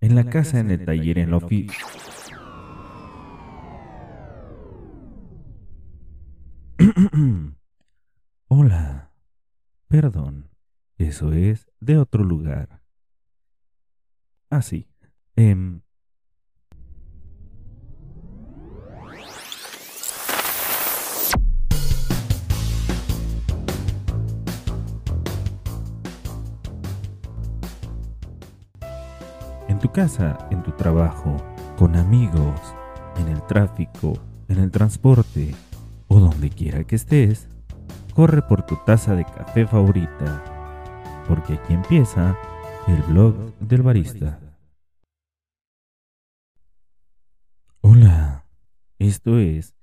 En la casa, en el taller, en la oficina. Hola. Perdón. Eso es de otro lugar. Ah, sí. Em, casa, en tu trabajo, con amigos, en el tráfico, en el transporte o donde quiera que estés, corre por tu taza de café favorita, porque aquí empieza el blog del barista. Hola, esto es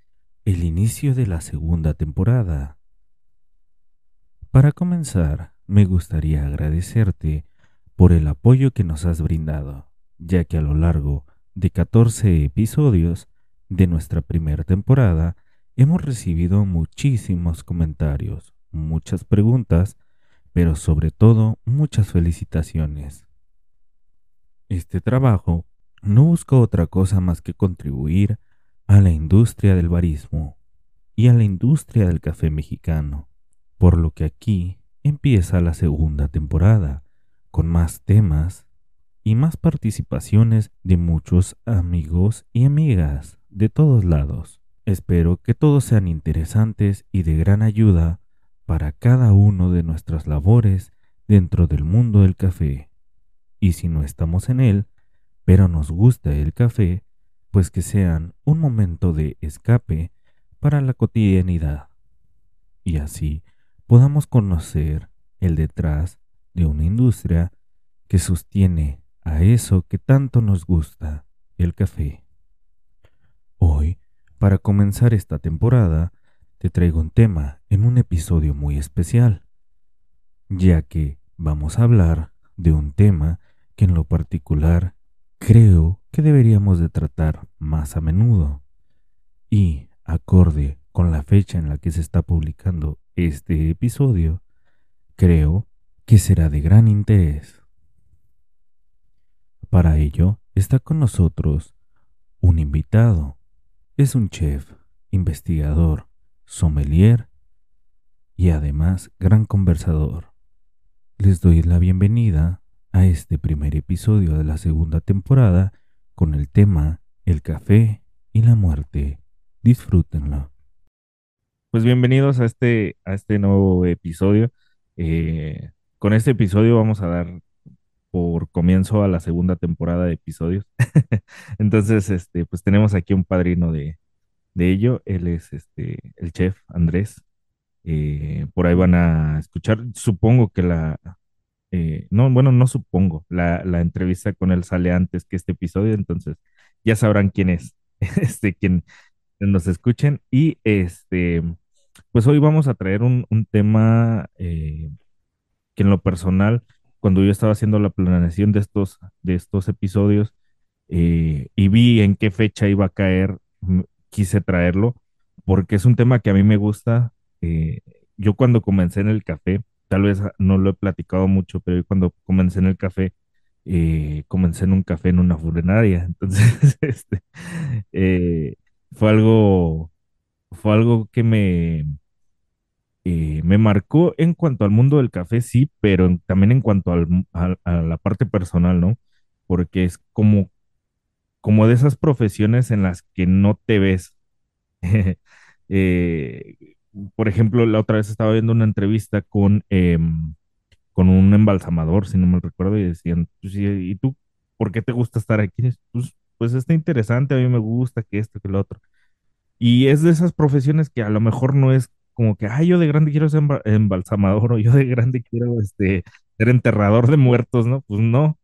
el inicio de la segunda temporada. Para comenzar, me gustaría agradecerte por el apoyo que nos has brindado, ya que a lo largo de 14 episodios de nuestra primera temporada hemos recibido muchísimos comentarios, muchas preguntas, pero sobre todo muchas felicitaciones. Este trabajo no busca otra cosa más que contribuir a la industria del barismo y a la industria del café mexicano, por lo que aquí empieza la segunda temporada con más temas y más participaciones de muchos amigos y amigas de todos lados. Espero que todos sean interesantes y de gran ayuda para cada uno de nuestras labores dentro del mundo del café. Y si no estamos en él, pero nos gusta el café, pues que sean un momento de escape para la cotidianidad. Y así podamos conocer el detrás de una industria que sostiene a eso que tanto nos gusta, el café. Hoy, para comenzar esta temporada, te traigo un tema en un episodio muy especial, ya que vamos a hablar de un tema que en lo particular creo que deberíamos de tratar más a menudo y, acorde con la fecha en la que se está publicando este episodio, creo que será de gran interés. Para ello está con nosotros un invitado. Es un chef, investigador, sommelier y además gran conversador. Les doy la bienvenida a este primer episodio de la segunda temporada con el tema El café y la muerte. Disfrútenlo. Pues bienvenidos a este, a este nuevo episodio. Eh, con este episodio vamos a dar por comienzo a la segunda temporada de episodios. Entonces, este, pues tenemos aquí un padrino de, de ello. Él es este, el chef Andrés. Eh, por ahí van a escuchar, supongo que la, eh, no, bueno, no supongo, la, la, entrevista con él sale antes que este episodio, entonces ya sabrán quién es, este, quien nos escuchen. Y este, pues hoy vamos a traer un, un tema eh, que en lo personal, cuando yo estaba haciendo la planeación de estos, de estos episodios eh, y vi en qué fecha iba a caer, quise traerlo, porque es un tema que a mí me gusta. Eh, yo cuando comencé en el café, tal vez no lo he platicado mucho, pero cuando comencé en el café, eh, comencé en un café en una funeraria. Entonces, este, fue algo, fue algo que me, eh, me marcó en cuanto al mundo del café, sí, pero también en cuanto al, a, la parte personal, ¿no? Porque es como, como de esas profesiones en las que no te ves. Eh, por ejemplo, la otra vez estaba viendo una entrevista con, em, con un embalsamador, si no me recuerdo, y decían, pues, ¿y tú por qué te gusta estar aquí? Pues, pues está interesante, a mí me gusta que esto, que lo otro. Y es de esas profesiones que a lo mejor no es como que, ay, yo de grande quiero ser embalsamador o yo de grande quiero este, ser enterrador de muertos, ¿no? Pues no.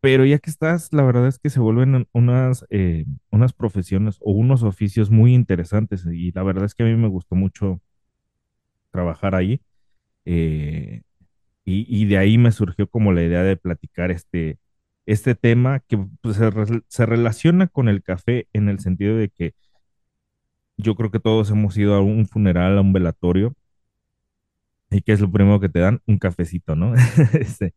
Pero ya que estás, la verdad es que se vuelven unas, eh, unas profesiones o unos oficios muy interesantes y la verdad es que a mí me gustó mucho trabajar ahí. Eh, y, y, de ahí me surgió como la idea de platicar este, este tema que pues, se, re- se relaciona con el café en el sentido de que yo creo que todos hemos ido a un funeral, a un velatorio, y que es lo primero que te dan, un cafecito, ¿no? Este,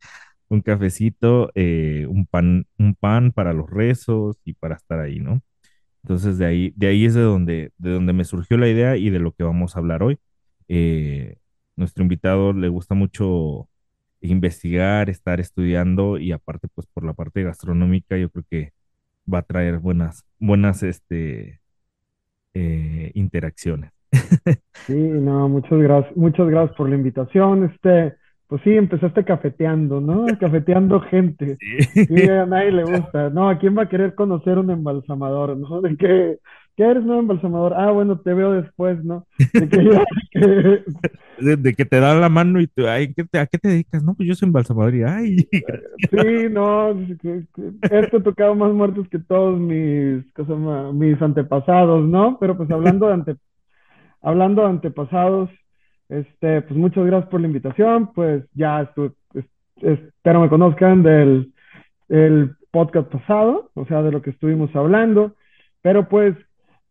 un cafecito, eh, un pan, un pan para los rezos y para estar ahí, ¿no? Entonces de ahí, de ahí es de donde, de donde me surgió la idea y de lo que vamos a hablar hoy. Eh, nuestro invitado le gusta mucho investigar, estar estudiando y aparte, pues por la parte gastronómica, yo creo que va a traer buenas, buenas, este, eh, interacciones. Sí, no, muchas gracias, muchas gracias por la invitación. Este, pues sí, empezaste cafeteando, ¿no? Cafeteando gente. Sí, a nadie le gusta. No, ¿a quién va a querer conocer un embalsamador, ¿no? De que, ¿qué eres un embalsamador? Ah, bueno, te veo después, ¿no? De que ya, que- De, de que te dan la mano y tú, ay, ¿qué te- ¿a qué te dedicas? No, pues yo soy embalsamador y, ay, sí, no, esto ha tocado más muertos que todos mis, ¿qué se llama? mis antepasados, ¿no? Pero pues hablando de ante, hablando de antepasados, este, pues muchas gracias por la invitación, pues ya estuve, es- espero me conozcan del el podcast pasado, o sea, de lo que estuvimos hablando, pero pues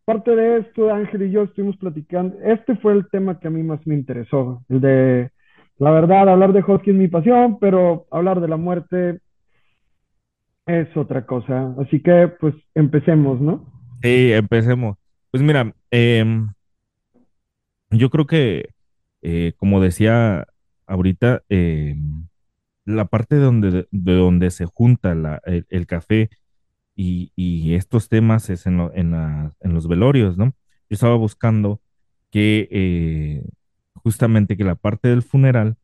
parte de esto, Ángel y yo estuvimos platicando, este fue el tema que a mí más me interesó, el de, la verdad, hablar de hockey es mi pasión, pero hablar de la muerte es otra cosa, así que pues empecemos, ¿no? Sí, empecemos. Pues mira, em, yo creo que, eh, como decía ahorita, em, la parte de donde, de donde se junta el, el café y, y estos temas es en, lo- en, la- en los velorios, ¿no? Yo estaba buscando que eh, justamente que la parte del funeral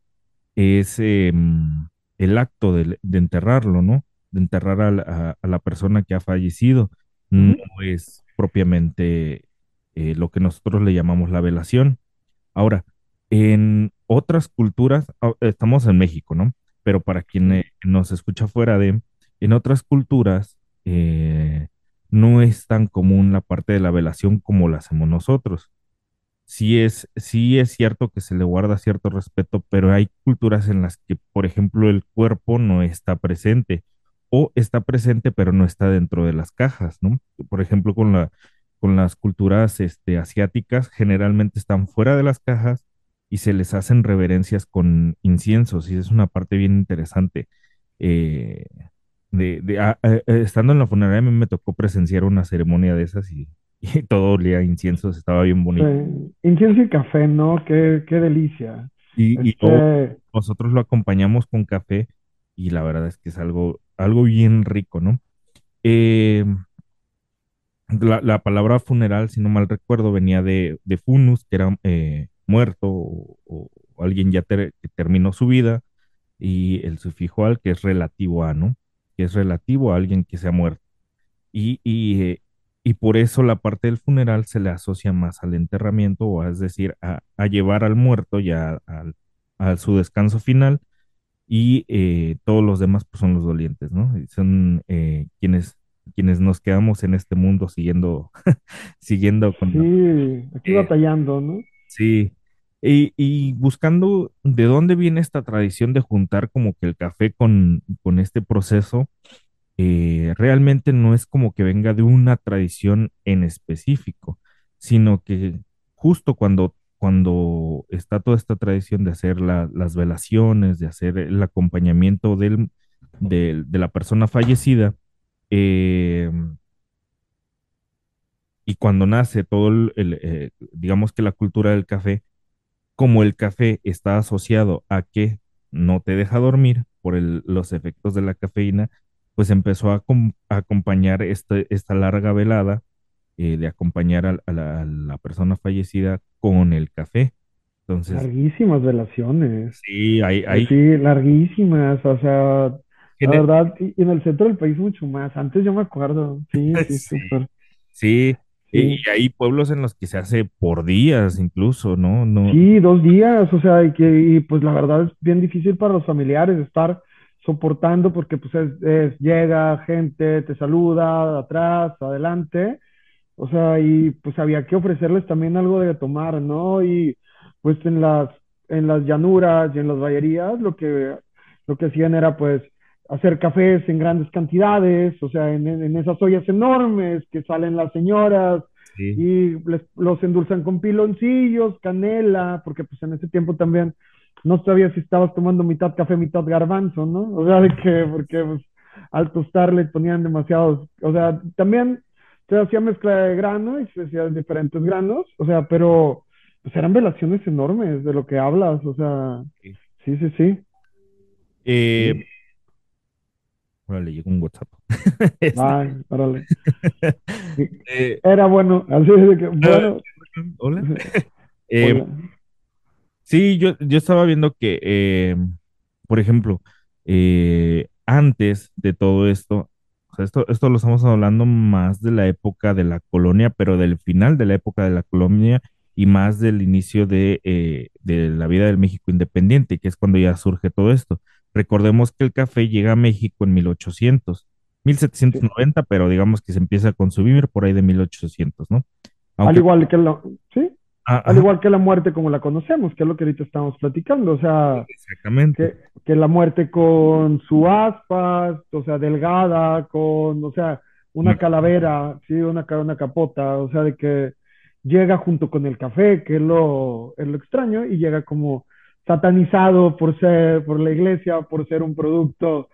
es em, el acto de, de enterrarlo, ¿no? De enterrar a, la a- a la persona que ha fallecido. No es propiamente eh, lo que nosotros le llamamos la velación. Ahora, en otras culturas, ah, estamos en México, ¿no? Pero para quien eh, nos escucha fuera de, en otras culturas, eh, no es tan común la parte de la velación como la hacemos nosotros sí es, sí es cierto que se le guarda cierto respeto, pero hay culturas en las que, por ejemplo, el cuerpo no está presente o está presente pero no está dentro de las cajas, ¿no? Por ejemplo, con la, con las culturas este, asiáticas, generalmente están fuera de las cajas y se les hacen reverencias con inciensos y es una parte bien interesante. Eh, de, de- ah, eh, eh, estando en la funeraria, a mí me tocó presenciar una ceremonia de esas y, y todo olía a inciensos, estaba bien bonito. Sí. Incienso y café, ¿no? Qué, qué delicia. Y, y luego Este, nosotros lo acompañamos con café y la verdad es que es algo, algo bien rico, ¿no? Eh, la, la palabra funeral, si no mal recuerdo, venía de, de funus, que era eh, muerto o, o alguien ya ter- que terminó su vida, y el sufijo al, que es relativo a, ¿no? Que es relativo a alguien que se ha muerto. Y, y, eh, y por eso la parte del funeral se le asocia más al enterramiento, o a- es decir, a, a llevar al muerto ya al, a su descanso final, y eh, todos los demás pues, son los dolientes, ¿no? Son eh, quienes, quienes nos quedamos en este mundo siguiendo, siguiendo con sí, aquí batallando, ¿no? sí. Y, buscando de dónde viene esta tradición de juntar como que el café con, con este proceso eh, realmente no es como que venga de una tradición en específico, sino que justo cuando, cuando está toda esta tradición de hacer la- las velaciones, de hacer el acompañamiento del, de la persona fallecida, eh, y cuando nace todo el, el, eh, digamos que la cultura del café, como el café está asociado a que no te deja dormir por el- los efectos de la cafeína, pues empezó a, acom- a acompañar este- esta larga velada, eh, de acompañar a, la, a la persona fallecida con el café. Entonces, Larguísimas relaciones. sí, hay, hay, Sí, larguísimas, o sea, la verdad, y en el centro del país mucho más. Antes yo me acuerdo, sí, sí, sí, súper, sí, y, y sí. hay pueblos en los que se hace por días incluso, ¿no? No, Sí, dos días, o sea, y que, y pues la verdad es bien difícil para los familiares estar soportando porque pues es, es- llega gente, te saluda, atrás, adelante, o sea, y pues había que ofrecerles también algo de tomar, ¿no? Y pues en las, en las llanuras y en las vallerías lo que, lo que hacían era pues hacer cafés en grandes cantidades, o sea, en, en esas ollas enormes que salen las señoras Sí. y les- los endulzan con piloncillos, canela, porque pues en ese tiempo también no sabía si estabas tomando mitad café, mitad garbanzo, ¿no? O sea, de que, porque pues, al tostar le ponían demasiados, o sea, también se hacía mezcla de grano y se hacían diferentes granos, o sea, pero pues eran velaciones enormes de lo que hablas, o sea, Sí. sí, sí, sí. Eh, órale, llegó un WhatsApp. Este, Ay, órale. eh, Era bueno, así de que, bueno, hola. Eh, hola. Sí, yo, yo estaba viendo que, eh, por ejemplo, eh, antes de todo esto, o sea, esto, esto lo estamos hablando más de la época de la colonia, pero del final de la época de la colonia y más del inicio de, de la vida del México independiente, que es cuando ya surge todo esto. Recordemos que el café llega a México en 1800, 1790, pero digamos que se empieza a consumir por ahí de 1800, ¿no? Al igual que la, sí, ah, al igual que la muerte como la conocemos, que es lo que ahorita estamos platicando, o sea, exactamente. que, que la muerte con su aspas, o sea, delgada, con, o sea, una calavera, sí, una, una capota, o sea, de que llega junto con el café, que es lo, es lo extraño, y llega como satanizado por ser, por la iglesia, por ser un producto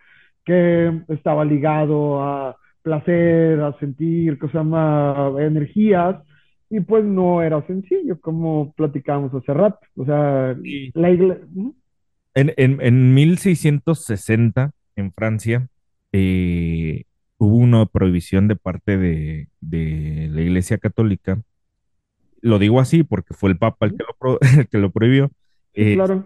que estaba ligado a placer, a sentir, cosas más, energías, y pues no era sencillo, como platicábamos hace rato, o sea, Sí. la iglesia... En, en, en 1660, en Francia, eh, hubo una prohibición de parte de, de la Iglesia Católica. Lo digo así porque fue el Papa el que lo, pro- el que lo prohibió, Sí, eh, claro.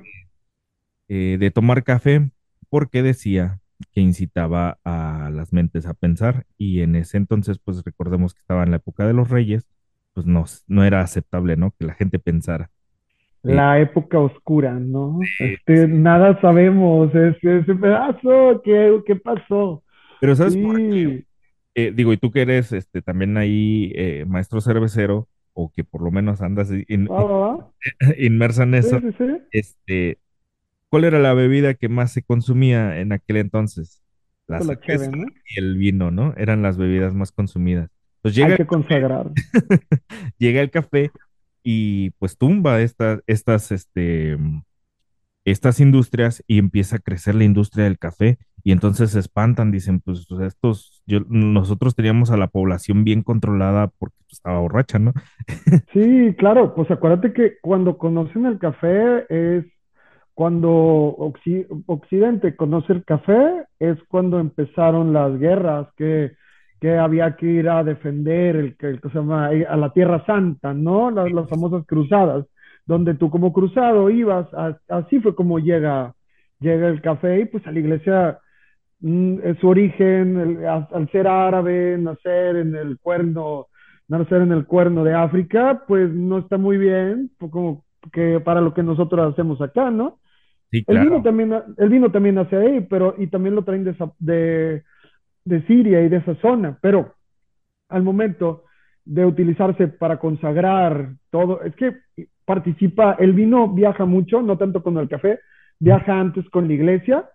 eh, de tomar café porque decía que incitaba a las mentes a pensar y en ese entonces, pues recordemos que estaba en la época de los reyes, pues no, no era aceptable, ¿no? Que la gente pensara. Eh, La época oscura, ¿no? Sí, Este, nada sabemos, es, ese pedazo, ¿qué, qué pasó? pero ¿sabes por qué? Eh, digo, y tú que eres este, también ahí eh, maestro cervecero, o que por lo menos andas in- va. inmersa en eso, sí, sí. este, ¿cuál era la bebida que más se consumía en aquel entonces? La Pues la cerveza cheve, ¿no? y el vino, ¿no? Eran las bebidas más consumidas. Pues Hay que consagrar. llega el café y pues tumba estas, estas, este, estas industrias y empieza a crecer la industria del café y entonces se espantan, dicen, pues estos, yo, nosotros teníamos a la población bien controlada porque pues, estaba borracha, ¿no? Sí, claro, pues acuérdate que cuando conocen el café es cuando Occi- Occidente conoce el café, es cuando empezaron las guerras, que, que había que ir a defender el, que el que se llama, a la Tierra Santa, ¿no? Las, las famosas cruzadas, donde tú como cruzado ibas, a- así fue como llega, llega el café y pues a la iglesia su origen, el- al ser árabe, nacer en el cuerno, nacer en el cuerno de África, pues no está muy bien, pues, como que para lo que nosotros hacemos acá, ¿no? Sí, El vino también, el vino también nace ahí, pero y también lo traen de, esa- de, de Siria y de esa zona, pero al momento de utilizarse para consagrar todo, es que participa, el vino viaja mucho, no tanto con el café, viaja antes con la iglesia,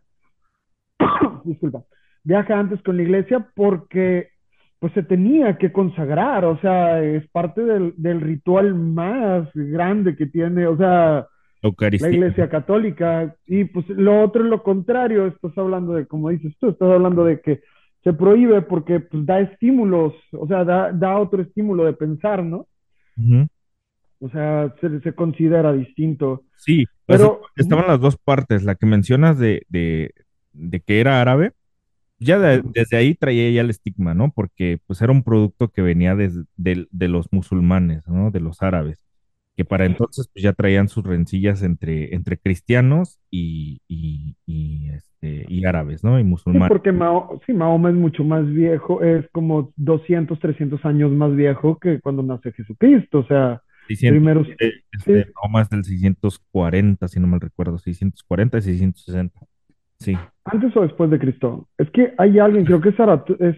disculpa, viaja antes con la iglesia porque pues se tenía que consagrar, o sea, es parte del, del ritual más grande que tiene, o sea, la iglesia católica. Y pues lo otro es lo contrario, estás hablando de, como dices tú, estás hablando de que se prohíbe porque pues da estímulos, o sea, da, da otro estímulo de pensar, ¿no? O sea, se, se considera distinto. Sí, pues, Pero, estaban las dos partes, la que mencionas de, de, de que era árabe, ya de- desde ahí traía ya el estigma, ¿no? Porque pues era un producto que venía del- de, los musulmanes, ¿no? De los árabes, que para entonces pues ya traían sus rencillas entre, entre cristianos y, y, y, este, y árabes, ¿no? Y sí, musulmanes. porque Mao, sí, Mahoma es mucho más viejo, es como 200, 300 años más viejo que cuando nace Jesucristo, o sea, 600, primero, este, sí. no más del 640, si no mal recuerdo, 640 y 660. Sí. antes o después de Cristo. Es que hay alguien, creo que es, Zarat- es,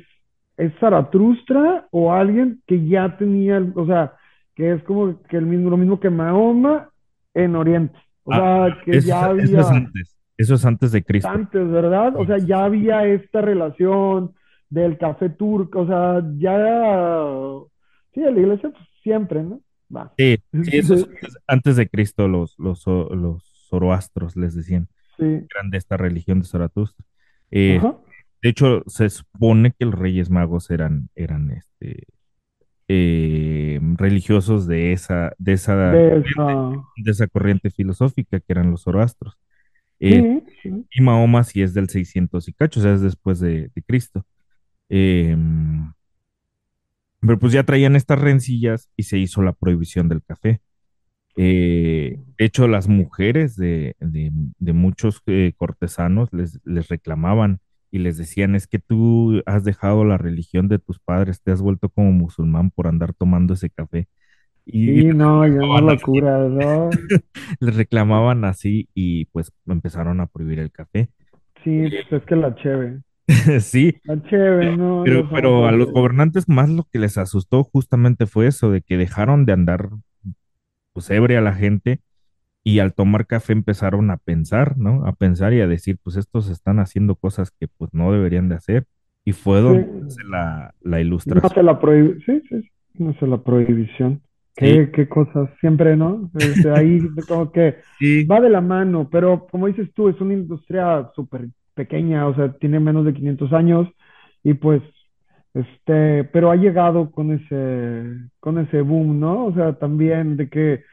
es Zaratustra o alguien que ya tenía, o sea, que es como que el mismo, lo mismo que Mahoma en Oriente. O Ah, sea, que Eso, ya eso es había, antes. Eso es antes de Cristo. antes, ¿verdad? O sea, ya había esta relación del café turco, o sea, ya, sí, la iglesia pues, siempre, ¿no? Va. Sí, sí, eso es antes, de Cristo, los, los, los zoroastros les decían, Sí, eran de esta religión de Zaratustra. Eh, de hecho, se supone que los Reyes Magos eran, eran este, eh, religiosos de esa, de esa, de esa, de esa corriente filosófica que eran los zoroastros. Eh, sí, sí, y Mahoma sí es del 600 y cacho, o sea, es después de, de Cristo. Eh, pero pues ya traían estas rencillas y se hizo la prohibición del café. Eh, de hecho, las mujeres de, de- de muchos eh, cortesanos les, les reclamaban y les decían, es que tú has dejado la religión de tus padres, te has vuelto como musulmán por andar tomando ese café. Y, sí, no, ya así, locura, ¿no? les reclamaban así y pues empezaron a prohibir el café. Sí, pues es que la cheve, Sí, la cheve, no, pero, pero a los gobernantes más lo que les asustó justamente fue eso, de que dejaron de andar pues ebria a la gente y al tomar café empezaron a pensar, ¿no? A pensar y a decir, pues estos están haciendo cosas que pues no deberían de hacer. Y fue sí, donde nace la, la no ilustración. se la sí, sí, sí, no se la prohibición, Sí, qué, qué cosas, siempre, ¿no? Este, ahí como que sí, va de la mano, pero como dices tú, es una industria súper pequeña, o sea, tiene menos de 500 años y pues, este, pero ha llegado con ese, con ese boom, ¿no? O sea, también de que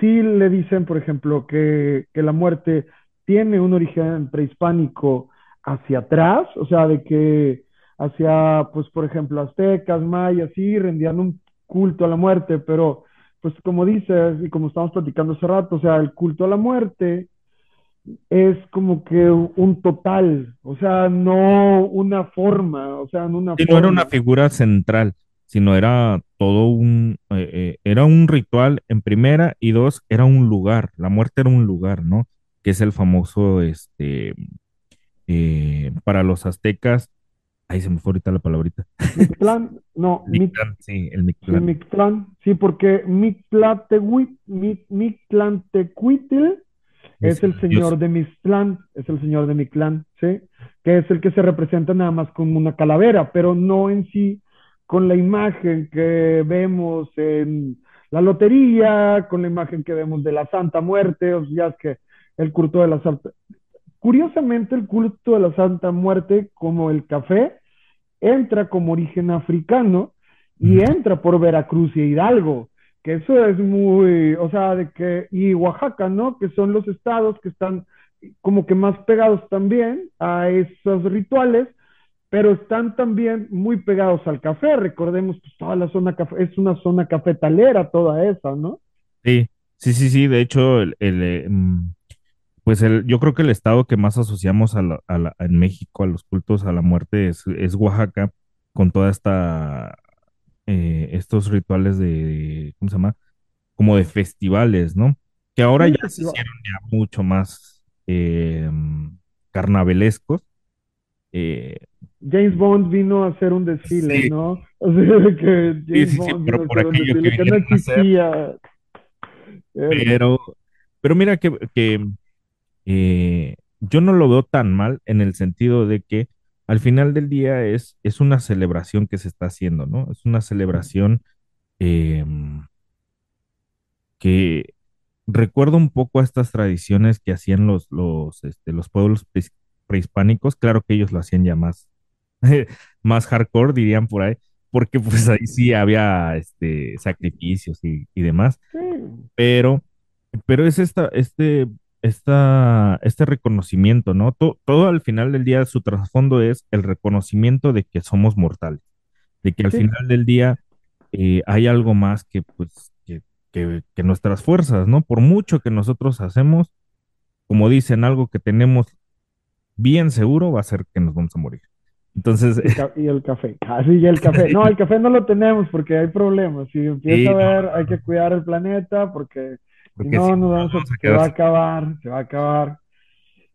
sí le dicen, por ejemplo, que, que la muerte tiene un origen prehispánico hacia atrás, o sea, de que hacia, pues, por ejemplo, aztecas, mayas, sí, rendían un culto a la muerte, pero, pues, como dices, y como estamos platicando hace rato, o sea, el culto a la muerte es como que un total, o sea, no una forma, o sea, no una sí, no era una forma. figura central, sino era todo un, eh, eh, era un ritual en primera y dos, era un lugar. La muerte era un lugar, ¿no? Que es el famoso, este, eh, para los aztecas, ahí se me fue ahorita la palabrita. Mictlán, no, Mic- Mictlán, sí, el Mictlán. Mictlán, sí, porque Mictlatecuit- Mi- Mictlantecuitl Es el señor de Mictlán, es el señor de Mictlán, ¿sí? Que es el que se representa nada más como una calavera, pero no en sí con la imagen que vemos en la lotería, con la imagen que vemos de la Santa Muerte, o sea, es que el culto de la Santa... Curiosamente, el culto de la Santa Muerte, como el café, entra como origen africano y entra por Veracruz y Hidalgo, que eso es muy, o sea, de que, y Oaxaca, ¿no? Que son los estados que están como que más pegados también a esos rituales, pero están también muy pegados al café. Recordemos, pues toda la zona es una zona cafetalera toda esa, ¿no? Sí, sí, sí, sí. De hecho, el, el, eh, mm, pues el, yo creo que el estado que más asociamos a la- a la- en México a los cultos a la muerte es, es Oaxaca, con toda esta, eh, estos rituales de, ¿cómo se llama? Como de festivales, ¿no? Que ahora ya se hicieron ya mucho más eh, carnavalescos. Eh, James Bond vino a hacer un desfile, sí, ¿no? O sea, que James sí, sí, Bond vino pero a por hacer un que que no a existía. Verga. pero, pero mira que, que eh, yo no lo veo tan mal en el sentido de que al final del día es, es una celebración que se está haciendo, ¿no? Es una celebración eh, que recuerda un poco a estas tradiciones que hacían los, los, este, los pueblos pre- prehispánicos. Claro que ellos lo hacían ya más, más hardcore, dirían por ahí, porque pues ahí sí había este, sacrificios y, y demás pero, pero es esta, este, esta, este reconocimiento, ¿no? To- todo al final del día, su trasfondo es el reconocimiento de que somos mortales, de que al sí, final del día eh, hay algo más que, pues, que, que, que nuestras fuerzas, ¿no? Por mucho que nosotros hacemos, como dicen, algo que tenemos bien seguro va a ser que nos vamos a morir. Entonces, y, el café. Ah, sí, y el café. No, el café no lo tenemos porque hay problemas. Si empieza a no, haber, hay que cuidar el planeta porque si no, no, vamos a, se va a acabar, se va a acabar.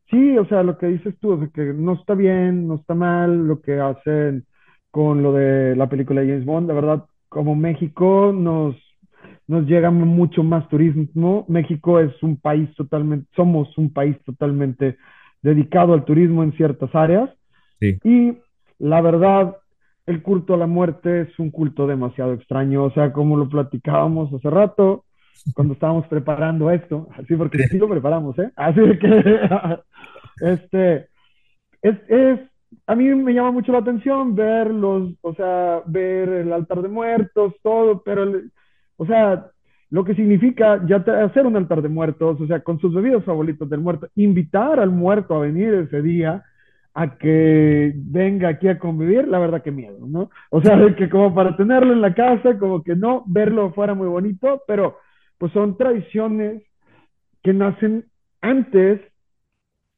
Sí, o sea, lo que dices tú, o sea, que no está bien, no está mal lo que hacen con lo de la película de James Bond. La verdad, como México nos, nos llega mucho más turismo. México es un país totalmente, somos un país totalmente dedicado al turismo en ciertas áreas. Sí. Y la verdad, el culto a la muerte es un culto demasiado extraño, o sea, como lo platicábamos hace rato, cuando estábamos preparando esto, así porque sí lo preparamos, ¿eh? Así que, este, es, es, a mí me llama mucho la atención ver los, o sea, ver el altar de muertos, todo, pero, el, o sea, lo que significa ya hacer un altar de muertos, o sea, con sus bebidas favoritos del muerto, invitar al muerto a venir ese día, a que venga aquí a convivir, la verdad que miedo, ¿no? O sea, que como para tenerlo en la casa, como que no, verlo fuera muy bonito, pero pues son tradiciones que nacen antes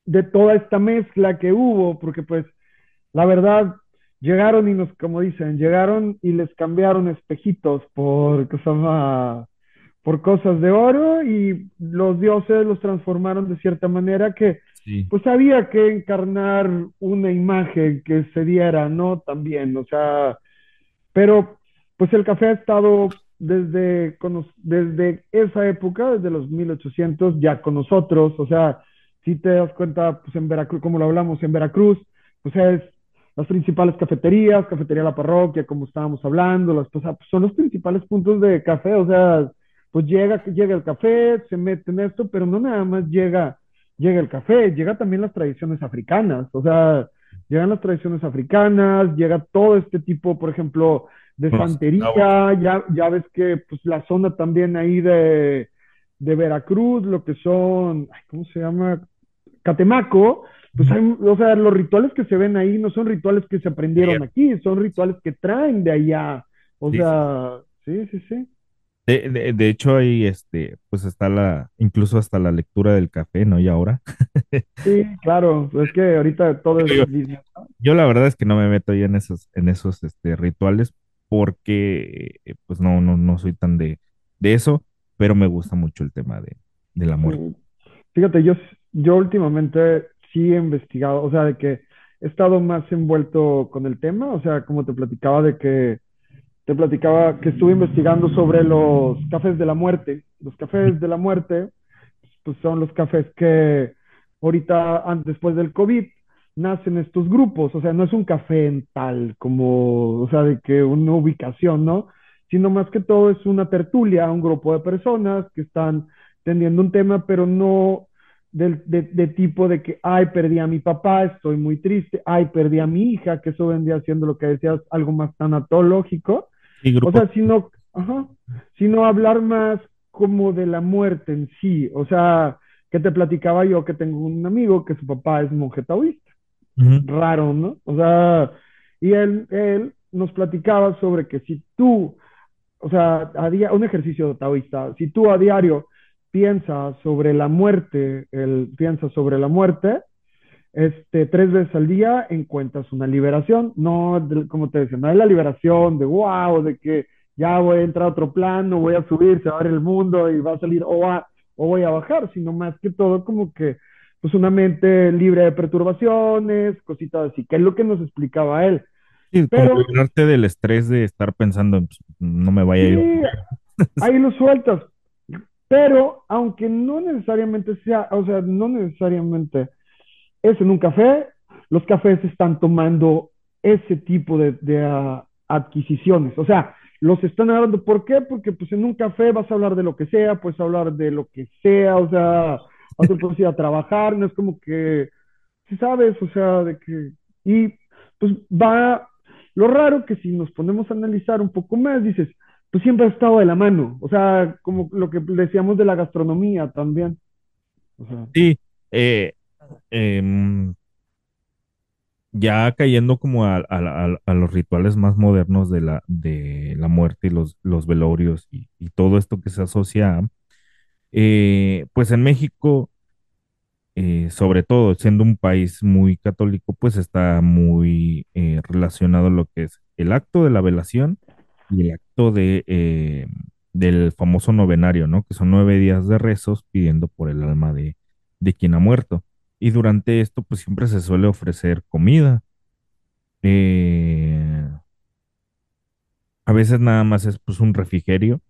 de toda esta mezcla que hubo, porque pues la verdad llegaron y nos, como dicen, llegaron y les cambiaron espejitos por cosas, por cosas de oro y los dioses los transformaron de cierta manera que sí. pues había que encarnar una imagen que se diera, ¿no? También, o sea, pero pues el café ha estado desde, desde esa época, desde los 1800, ya con nosotros, o sea, si te das cuenta, pues en Veracruz, como lo hablamos, en Veracruz, pues es las principales cafeterías, Cafetería La Parroquia, como estábamos hablando, las, pues, son los principales puntos de café, o sea, pues llega, llega el café, se mete en esto, pero no nada más llega, llega el café, llega también las tradiciones africanas, o sea, llegan las tradiciones africanas, llega todo este tipo, por ejemplo, de santería, ya, ya ves que pues la zona también ahí de, de Veracruz, lo que son, ay, ¿cómo se llama? Catemaco, pues hay, o sea, los rituales que se ven ahí no son rituales que se aprendieron aquí, son rituales que traen de allá, o sea, sí, sí, sí. De, de, de, hecho, ahí este, pues está la, incluso hasta la lectura del café, ¿no? Y ahora. sí, claro, es que ahorita todo es. Yo, yo, la verdad es que no me meto ya en esos, en esos este, rituales, porque pues no, no, no soy tan de, de eso, pero me gusta mucho el tema de, de la muerte. Fíjate, yo, yo últimamente sí he investigado, o sea, de que he estado más envuelto con el tema, o sea, como te platicaba de que te platicaba que estuve investigando sobre los cafés de la muerte. Los cafés de la muerte, pues son los cafés que ahorita, después del COVID, nacen estos grupos. O sea, no es un café en tal como, o sea, de que una ubicación, ¿no? Sino más que todo es una tertulia, un grupo de personas que están teniendo un tema, pero no de, de, de, tipo de que, ay, perdí a mi papá, estoy muy triste, ay, perdí a mi hija, que eso vendría siendo lo que decías, algo más tanatológico. O sea, sino, ajá, sino hablar más como de la muerte en sí. O sea, que te platicaba yo que tengo un amigo que su papá es monje taoísta. Uh -huh. Raro, ¿no? O sea, y él, él nos platicaba sobre que si tú, o sea, a día, un ejercicio taoísta, si tú a diario piensas sobre la muerte, el, piensas sobre la muerte, este, tres veces al día encuentras una liberación, no, como te decía, no es la liberación de wow, de que ya voy a entrar a otro plano, voy a subir, se va a ver el mundo y va a salir o, a, o voy a bajar, sino más que todo como que pues una mente libre de perturbaciones, cositas así, que es lo que nos explicaba él. Sí, Pero, como librarte del estrés de estar pensando, pues, no me vaya sí, ir. ahí lo sueltas. Pero aunque no necesariamente sea, o sea, no necesariamente es en un café, los cafés están tomando ese tipo de, de uh, adquisiciones. O sea, los están hablando. ¿Por qué? Porque pues en un café vas a hablar de lo que sea, puedes hablar de lo que sea, o sea, vas a ir a trabajar, no es como que, si sabes, o sea, de que, y pues va, lo raro que si nos ponemos a analizar un poco más, dices, pues siempre ha estado de la mano, o sea, como lo que decíamos de la gastronomía también. O sí, eh, eh, ya cayendo como a, a, los rituales más modernos de la, de la muerte y los, los velorios y, y, todo esto que se asocia, eh, pues en México, eh, sobre todo siendo un país muy católico, pues está muy eh, relacionado lo que es el acto de la velación y el acto de, eh, del famoso novenario, ¿no? Que son nueve días de rezos pidiendo por el alma de, de quien ha muerto. Y durante esto, pues siempre se suele ofrecer comida. A veces nada más es pues un refrigerio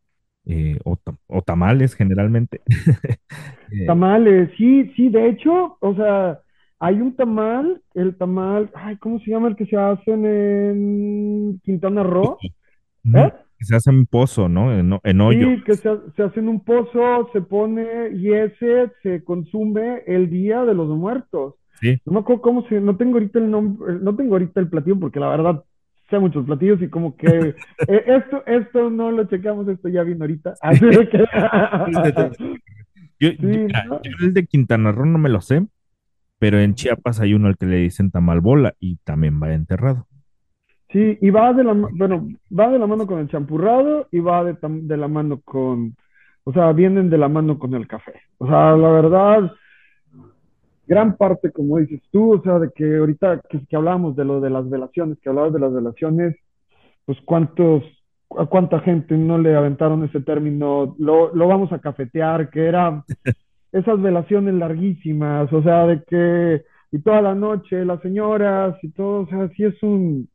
eh, o, o, tamales generalmente. tamales, sí, sí, de hecho, o sea, hay un tamal, el tamal, ay, ¿cómo se llama el que se hacen en Quintana Roo? ¿Eh? Que se hace en pozo, ¿no? En, en hoyo. Sí, que se, se hace en un pozo, se pone y ese se consume el día de los muertos. Sí. No me acuerdo cómo se, no tengo ahorita el nombre, no tengo ahorita el platillo porque la verdad sé muchos platillos y como que eh, esto, esto no lo checamos, esto ya vino ahorita. Así que Yo, Sí, yo- mira, ¿no? yo el de Quintana Roo no me lo sé, pero en Chiapas hay uno al que le dicen tamal bola y también va enterrado. Sí, y va de la, bueno, va de la mano con el champurrado y va de, de la mano con, o sea, vienen de la mano con el café. O sea, la verdad, gran parte, como dices tú, o sea, de que ahorita que, que hablábamos de lo de las velaciones, que hablabas de las velaciones, pues cuántos, a cuánta gente no le aventaron ese término, lo, lo vamos a cafetear, que era esas velaciones larguísimas, o sea, de que, y toda la noche, las señoras y todo, o sea, sí es un,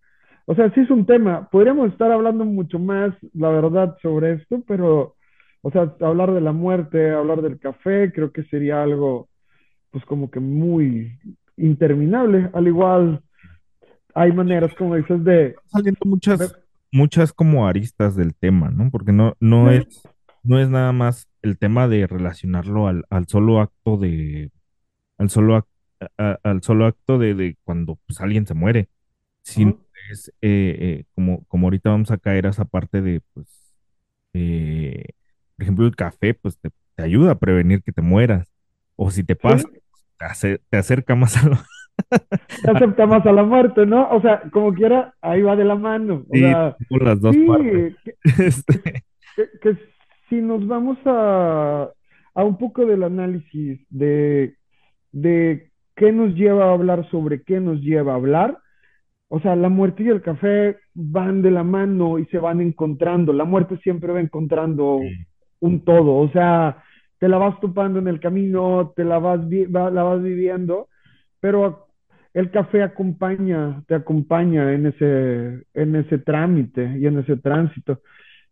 o sea, sí es un tema. Podríamos estar hablando mucho más, la verdad, sobre esto, pero, o sea, hablar de la muerte, hablar del café, creo que sería algo, pues como que muy interminable. Al igual, hay maneras, como dices, de... Saliendo de- muchas, muchas como aristas del tema, ¿no? Porque no, no Sí, es, no es nada más el tema de relacionarlo al, al solo acto de, al solo, a- al solo acto de, de cuando pues, alguien se muere, sino es eh, eh, como, como ahorita vamos a caer a esa parte de, pues, eh, por ejemplo, el café, pues te, te ayuda a prevenir que te mueras. O si te pasa, sí, te, ace- te acerca más a lo... te acepta más a la muerte, ¿no? O sea, como quiera, ahí va de la mano. O Sí, sea, por las dos sí, partes. que, Este, que, que si nos vamos a, a un poco del análisis de, de qué nos lleva a hablar sobre qué nos lleva a hablar, o sea, la muerte y el café van de la mano y se van encontrando. La muerte siempre va encontrando un todo, o sea, te la vas topando en el camino, te la vas, la vas viviendo, pero el café acompaña, te acompaña en ese, en ese trámite y en ese tránsito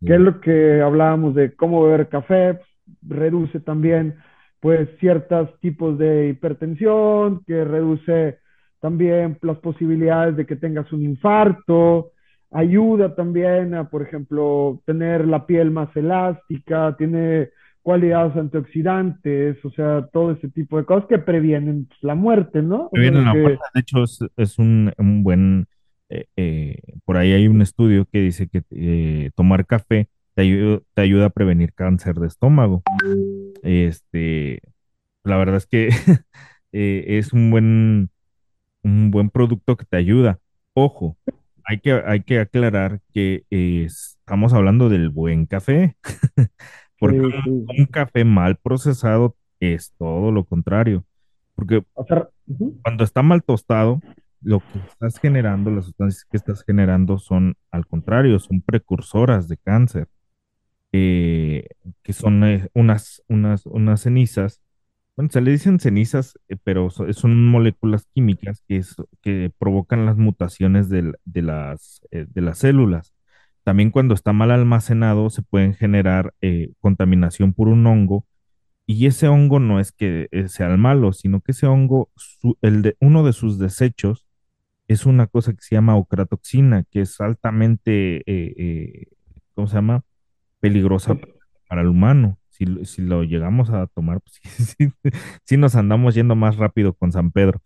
que es lo que hablábamos de cómo beber café, pues, reduce también pues ciertos tipos de hipertensión, que reduce también las posibilidades de que tengas un infarto, ayuda también a, por ejemplo, tener la piel más elástica, tiene cualidades antioxidantes, o sea, todo ese tipo de cosas que previenen pues, la muerte, ¿no? De la que, muerte. De hecho, es, es un, un buen, eh, eh, por ahí hay un estudio que dice que eh, tomar café te ayuda, te ayuda a prevenir cáncer de estómago. Este, la verdad es que es un buen, un buen producto que te ayuda. Ojo, hay que, hay que aclarar que estamos hablando del buen café, porque sí, un, sí. un café mal procesado es todo lo contrario. Porque O sea, ujú, cuando está mal tostado, lo que estás generando, las sustancias que estás generando son, al contrario, son precursoras de cáncer, eh, que son eh, unas, unas, unas cenizas. Bueno, se le dicen cenizas, eh, pero so- son moléculas químicas que, es- que provocan las mutaciones del- de las, de las células. También cuando está mal almacenado, se pueden generar eh, contaminación por un hongo y ese hongo no es que eh, sea el malo, sino que ese hongo, su- el de, uno de sus desechos es una cosa que se llama ocratoxina, que es altamente, eh, eh, ¿cómo se llama? Peligrosa pa- para el humano. Si, si lo llegamos a tomar, pues sí, sí, sí nos andamos yendo más rápido con San Pedro.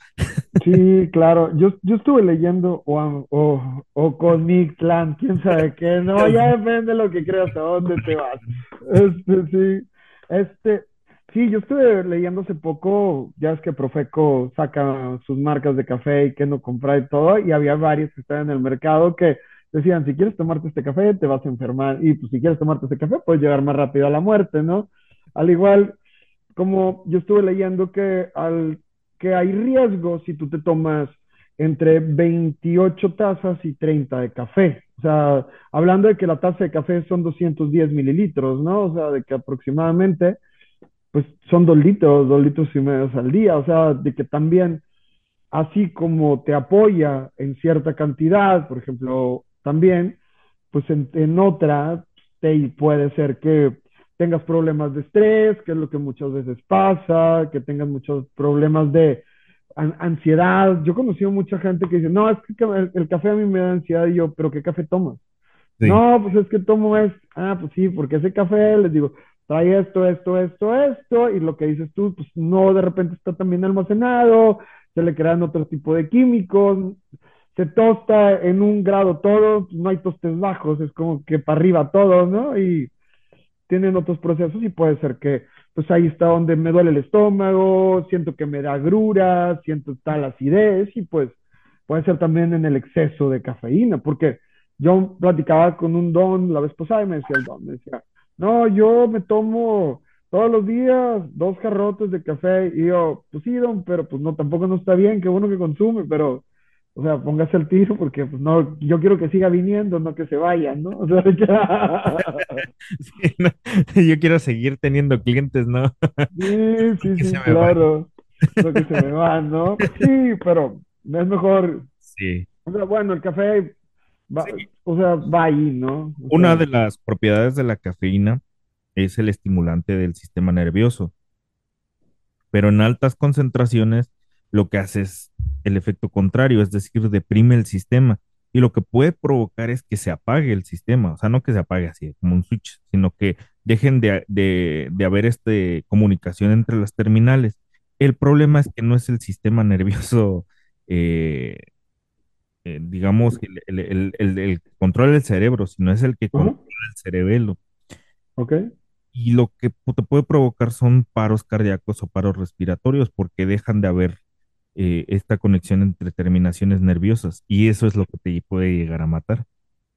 Sí, claro. Yo, yo estuve leyendo o, o, con Mictlán, quién sabe qué. No, ya depende de lo que creas, a dónde te vas. Este, sí. Este, sí, yo estuve leyendo hace poco, ya es que Profeco saca sus marcas de café y que no comprar y todo, y había varios que estaban en el mercado que decían, si quieres tomarte este café, te vas a enfermar, y pues si quieres tomarte este café, puedes llegar más rápido a la muerte, ¿no? Al igual como yo estuve leyendo que, al, que hay riesgo si tú te tomas entre 28 tazas y 30 de café. O sea, hablando de que la taza de café son 210 mililitros, ¿no? O sea, de que aproximadamente, pues son dos litros, dos litros y medio al día. O sea, de que también, así como te apoya en cierta cantidad, por ejemplo, también, pues en, en otra, te, puede ser que tengas problemas de estrés, que es lo que muchas veces pasa, que tengas muchos problemas de an- ansiedad. Yo he conocido mucha gente que dice, no, es que el, el café a mí me da ansiedad. Y yo, ¿pero qué café tomas? Sí, No, pues es que tomo es, ah, pues sí, porque ese café, les digo, trae esto, esto, esto, esto, y lo que dices tú, pues no, de repente está también almacenado, se le crean otro tipo de químicos, se tosta en un grado todo, pues no hay tostes bajos, es como que para arriba todo, ¿no? Y tienen otros procesos y puede ser que, pues ahí está donde me duele el estómago, siento que me da agrura, siento tal acidez y pues puede ser también en el exceso de cafeína, porque yo platicaba con un don la vez pasada y me decía el don, me decía, no, yo me tomo todos los días dos jarrotes de café y yo, pues sí, don, pero pues no, tampoco no está bien, qué bueno que consume, pero... O sea, póngase el tiro porque pues no, yo quiero que siga viniendo, no que se vayan, ¿no? O sea, ya. sí, no, Yo quiero seguir teniendo clientes, ¿no? Sí, sí, sí, claro. Lo que se me va, ¿no? Pues sí, pero es mejor. Sí. O sea, bueno, el café va, Sí. o sea, va ahí, ¿no? O Una sea, de las propiedades de la cafeína es el estimulante del sistema nervioso, pero en altas concentraciones lo que hace es el efecto contrario, es decir, deprime el sistema y lo que puede provocar es que se apague el sistema, o sea, no que se apague así como un switch, sino que dejen de, de, de haber este, comunicación entre las terminales. El problema es que no es el sistema nervioso, eh, eh, digamos, el, el, el, el, el que controla el cerebro, sino es el que controla el cerebelo. ok. Y lo que te puede provocar son paros cardíacos o paros respiratorios porque dejan de haber eh, esta conexión entre terminaciones nerviosas y eso es lo que te puede llegar a matar.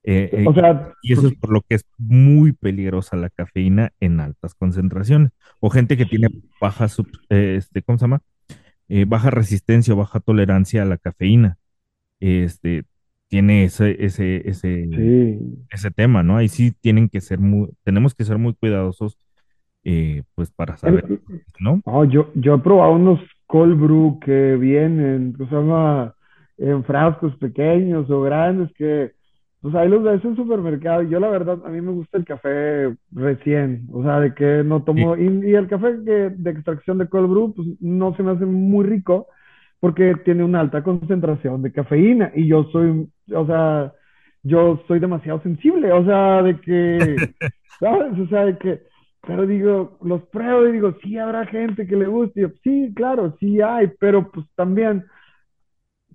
Eh, eh, O y, sea, y eso pues, es por lo que es muy peligrosa la cafeína en altas concentraciones. O gente que tiene baja, sub- eh, este, ¿cómo se llama? Eh, baja resistencia o baja tolerancia a la cafeína. Este, tiene ese, ese, ese, sí. ese tema, ¿no? Ahí sí tienen que ser muy, tenemos que ser muy cuidadosos, eh, pues para saber, ¿no? No, yo, yo he probado unos cold brew que vienen, que se llama en frascos pequeños o grandes, que pues ahí los ves en supermercado. Yo la verdad, a mí me gusta el café recién, o sea, de que no Sí, tomo, y, y el café que, de extracción de cold brew, pues no se me hace muy rico porque tiene una alta concentración de cafeína y yo soy, o sea, yo soy demasiado sensible, o sea, de que, ¿sabes? O sea, de que pero digo, los pruebo y digo, sí habrá gente que le guste. Yo, sí, claro, sí hay, pero pues también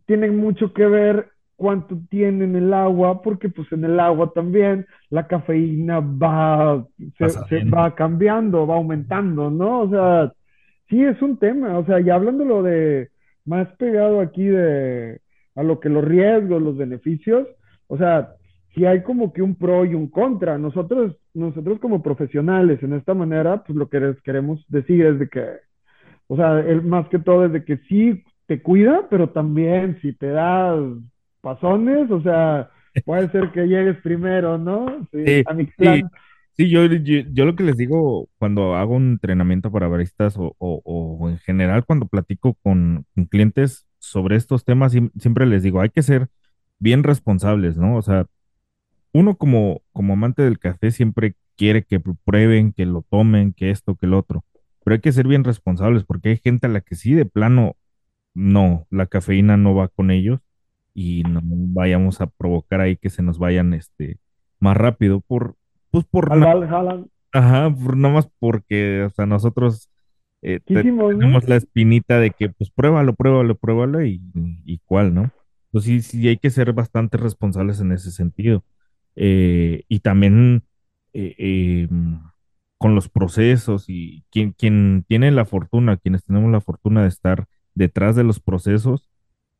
tienen mucho que ver cuánto tiene en el agua, porque pues en el agua también la cafeína va, se, va cambiando, va aumentando, ¿no? O sea, sí es un tema, o sea, y hablándolo de más pegado aquí de a lo que los riesgos, los beneficios, o sea, si hay como que un pro y un contra. Nosotros, nosotros como profesionales en esta manera, pues lo que les queremos decir es de que o sea, él más que todo es de que sí te cuida, pero también si te das pasones, o sea, puede ser que llegues primero, ¿no? Sí, Sí, a mi sí, plan. sí, yo, yo, yo lo que les digo cuando hago un entrenamiento para baristas o, o, o en general cuando platico con, con clientes sobre estos temas, siem- siempre les digo, hay que ser bien responsables, ¿no? O sea, uno como, como amante del café siempre quiere que pr- prueben, que lo tomen, que esto, que lo otro, pero hay que ser bien responsables porque hay gente a la que sí de plano no, la cafeína no va con ellos y no vayamos a provocar ahí que se nos vayan este más rápido por pues por ajá, por nada más porque o sea, nosotros eh, tenemos la espinita de que pues pruébalo, pruébalo, pruébalo y, y cuál, ¿no? Entonces sí, sí hay que ser bastante responsables en ese sentido. Eh, y también eh, eh, con los procesos y quien, quien tiene la fortuna, quienes tenemos la fortuna de estar detrás de los procesos,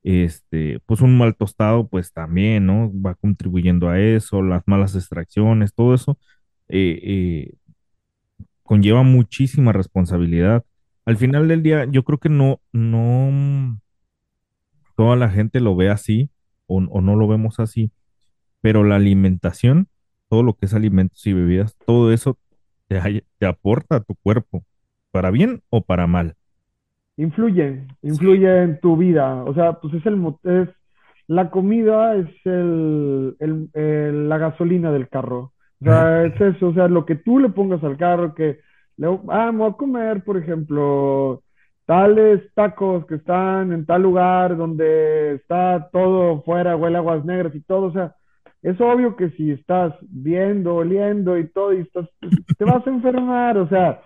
este, pues un mal tostado, pues también, ¿no? Va contribuyendo a eso, las malas extracciones, todo eso conlleva muchísima responsabilidad. Al final del día, yo creo que no, no toda la gente lo ve así o no lo vemos así, pero la alimentación, todo lo que es alimentos y bebidas, todo eso te, hay- te aporta a tu cuerpo, para bien o para mal. Influye, Sí, influye en tu vida. O sea, pues es el, es, la comida es el, el- el- la gasolina del carro. O sea, es eso, o sea, lo que tú le pongas al carro, que le, ah, me voy a comer, por ejemplo. tales tacos que están en tal lugar donde está todo fuera, huele a aguas negras y todo, o sea, es obvio que si estás viendo, oliendo y todo, y estás, te vas a enfermar, o sea,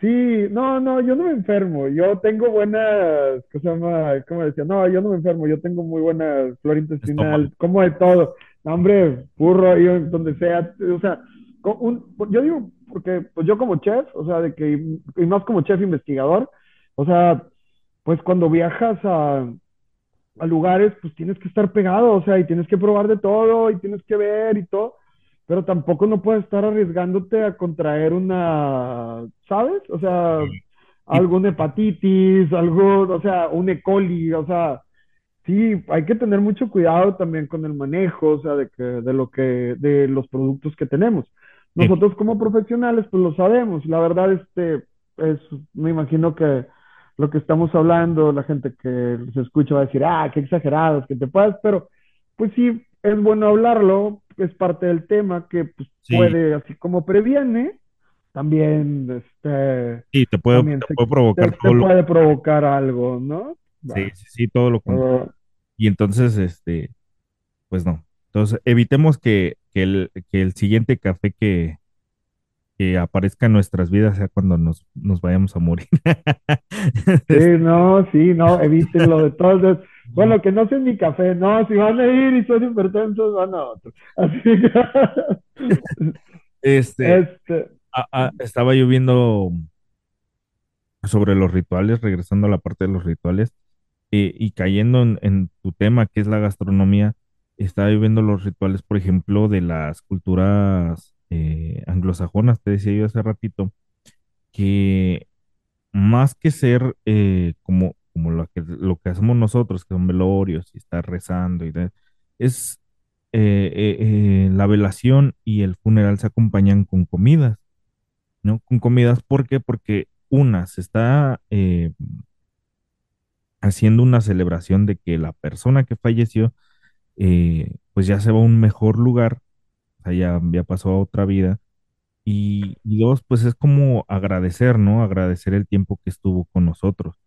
sí, no, no, yo no me enfermo, yo tengo buenas, ¿cómo se llama? ¿Cómo decía? No, yo no me enfermo, yo tengo muy buena flora intestinal, como de todo, no, hombre, burro, yo donde sea, o sea, un, yo digo, porque pues yo como chef, o sea, de que, y más como chef investigador, o sea, pues cuando viajas a, a lugares, pues tienes que estar pegado, o sea, y tienes que probar de todo, y tienes que ver y todo, pero tampoco no puedes estar arriesgándote a contraer una, ¿sabes? O sea, algún hepatitis, algo, o sea, un E. coli, o sea, sí, hay que tener mucho cuidado también con el manejo, o sea, de que, de lo que, de los productos que tenemos. Nosotros como profesionales, pues lo sabemos. La verdad, este, es, me imagino que lo que estamos hablando, la gente que se escucha va a decir, ah, qué exagerados, que te puedes, pero pues sí, es bueno hablarlo, es parte del tema que pues, puede, así como previene, también, este... Sí, te puede, te puede provocar te, puede provocar algo, ¿no? Sí, sí, sí, todo lo contrario. y entonces, este, pues no. Entonces, evitemos que, que, el, que el siguiente café que, que aparezca en nuestras vidas sea cuando nos, nos vayamos a morir. sí, no, sí, no, evítenlo de todos. Bueno, que no sea mi café, no, si van a ir y son hipertensos, van a otro. Así que... este, este... estaba yo viendo sobre los rituales, regresando a la parte de los rituales, eh, y cayendo en, en, tu tema, que es la gastronomía, estaba yo viendo los rituales, por ejemplo, de las culturas eh, anglosajonas, te decía yo hace ratito, que más que ser eh, como, como lo, que, lo que hacemos nosotros, que son velorios y estar rezando, y es eh, la velación y el funeral se acompañan con comidas, ¿no? Con comidas, ¿por qué? Porque una, se está haciendo una celebración de que la persona que falleció, pues ya se va a un mejor lugar ya, ya pasó a otra vida. Y, dos, pues es como agradecer, ¿no? Agradecer el tiempo que estuvo con nosotros,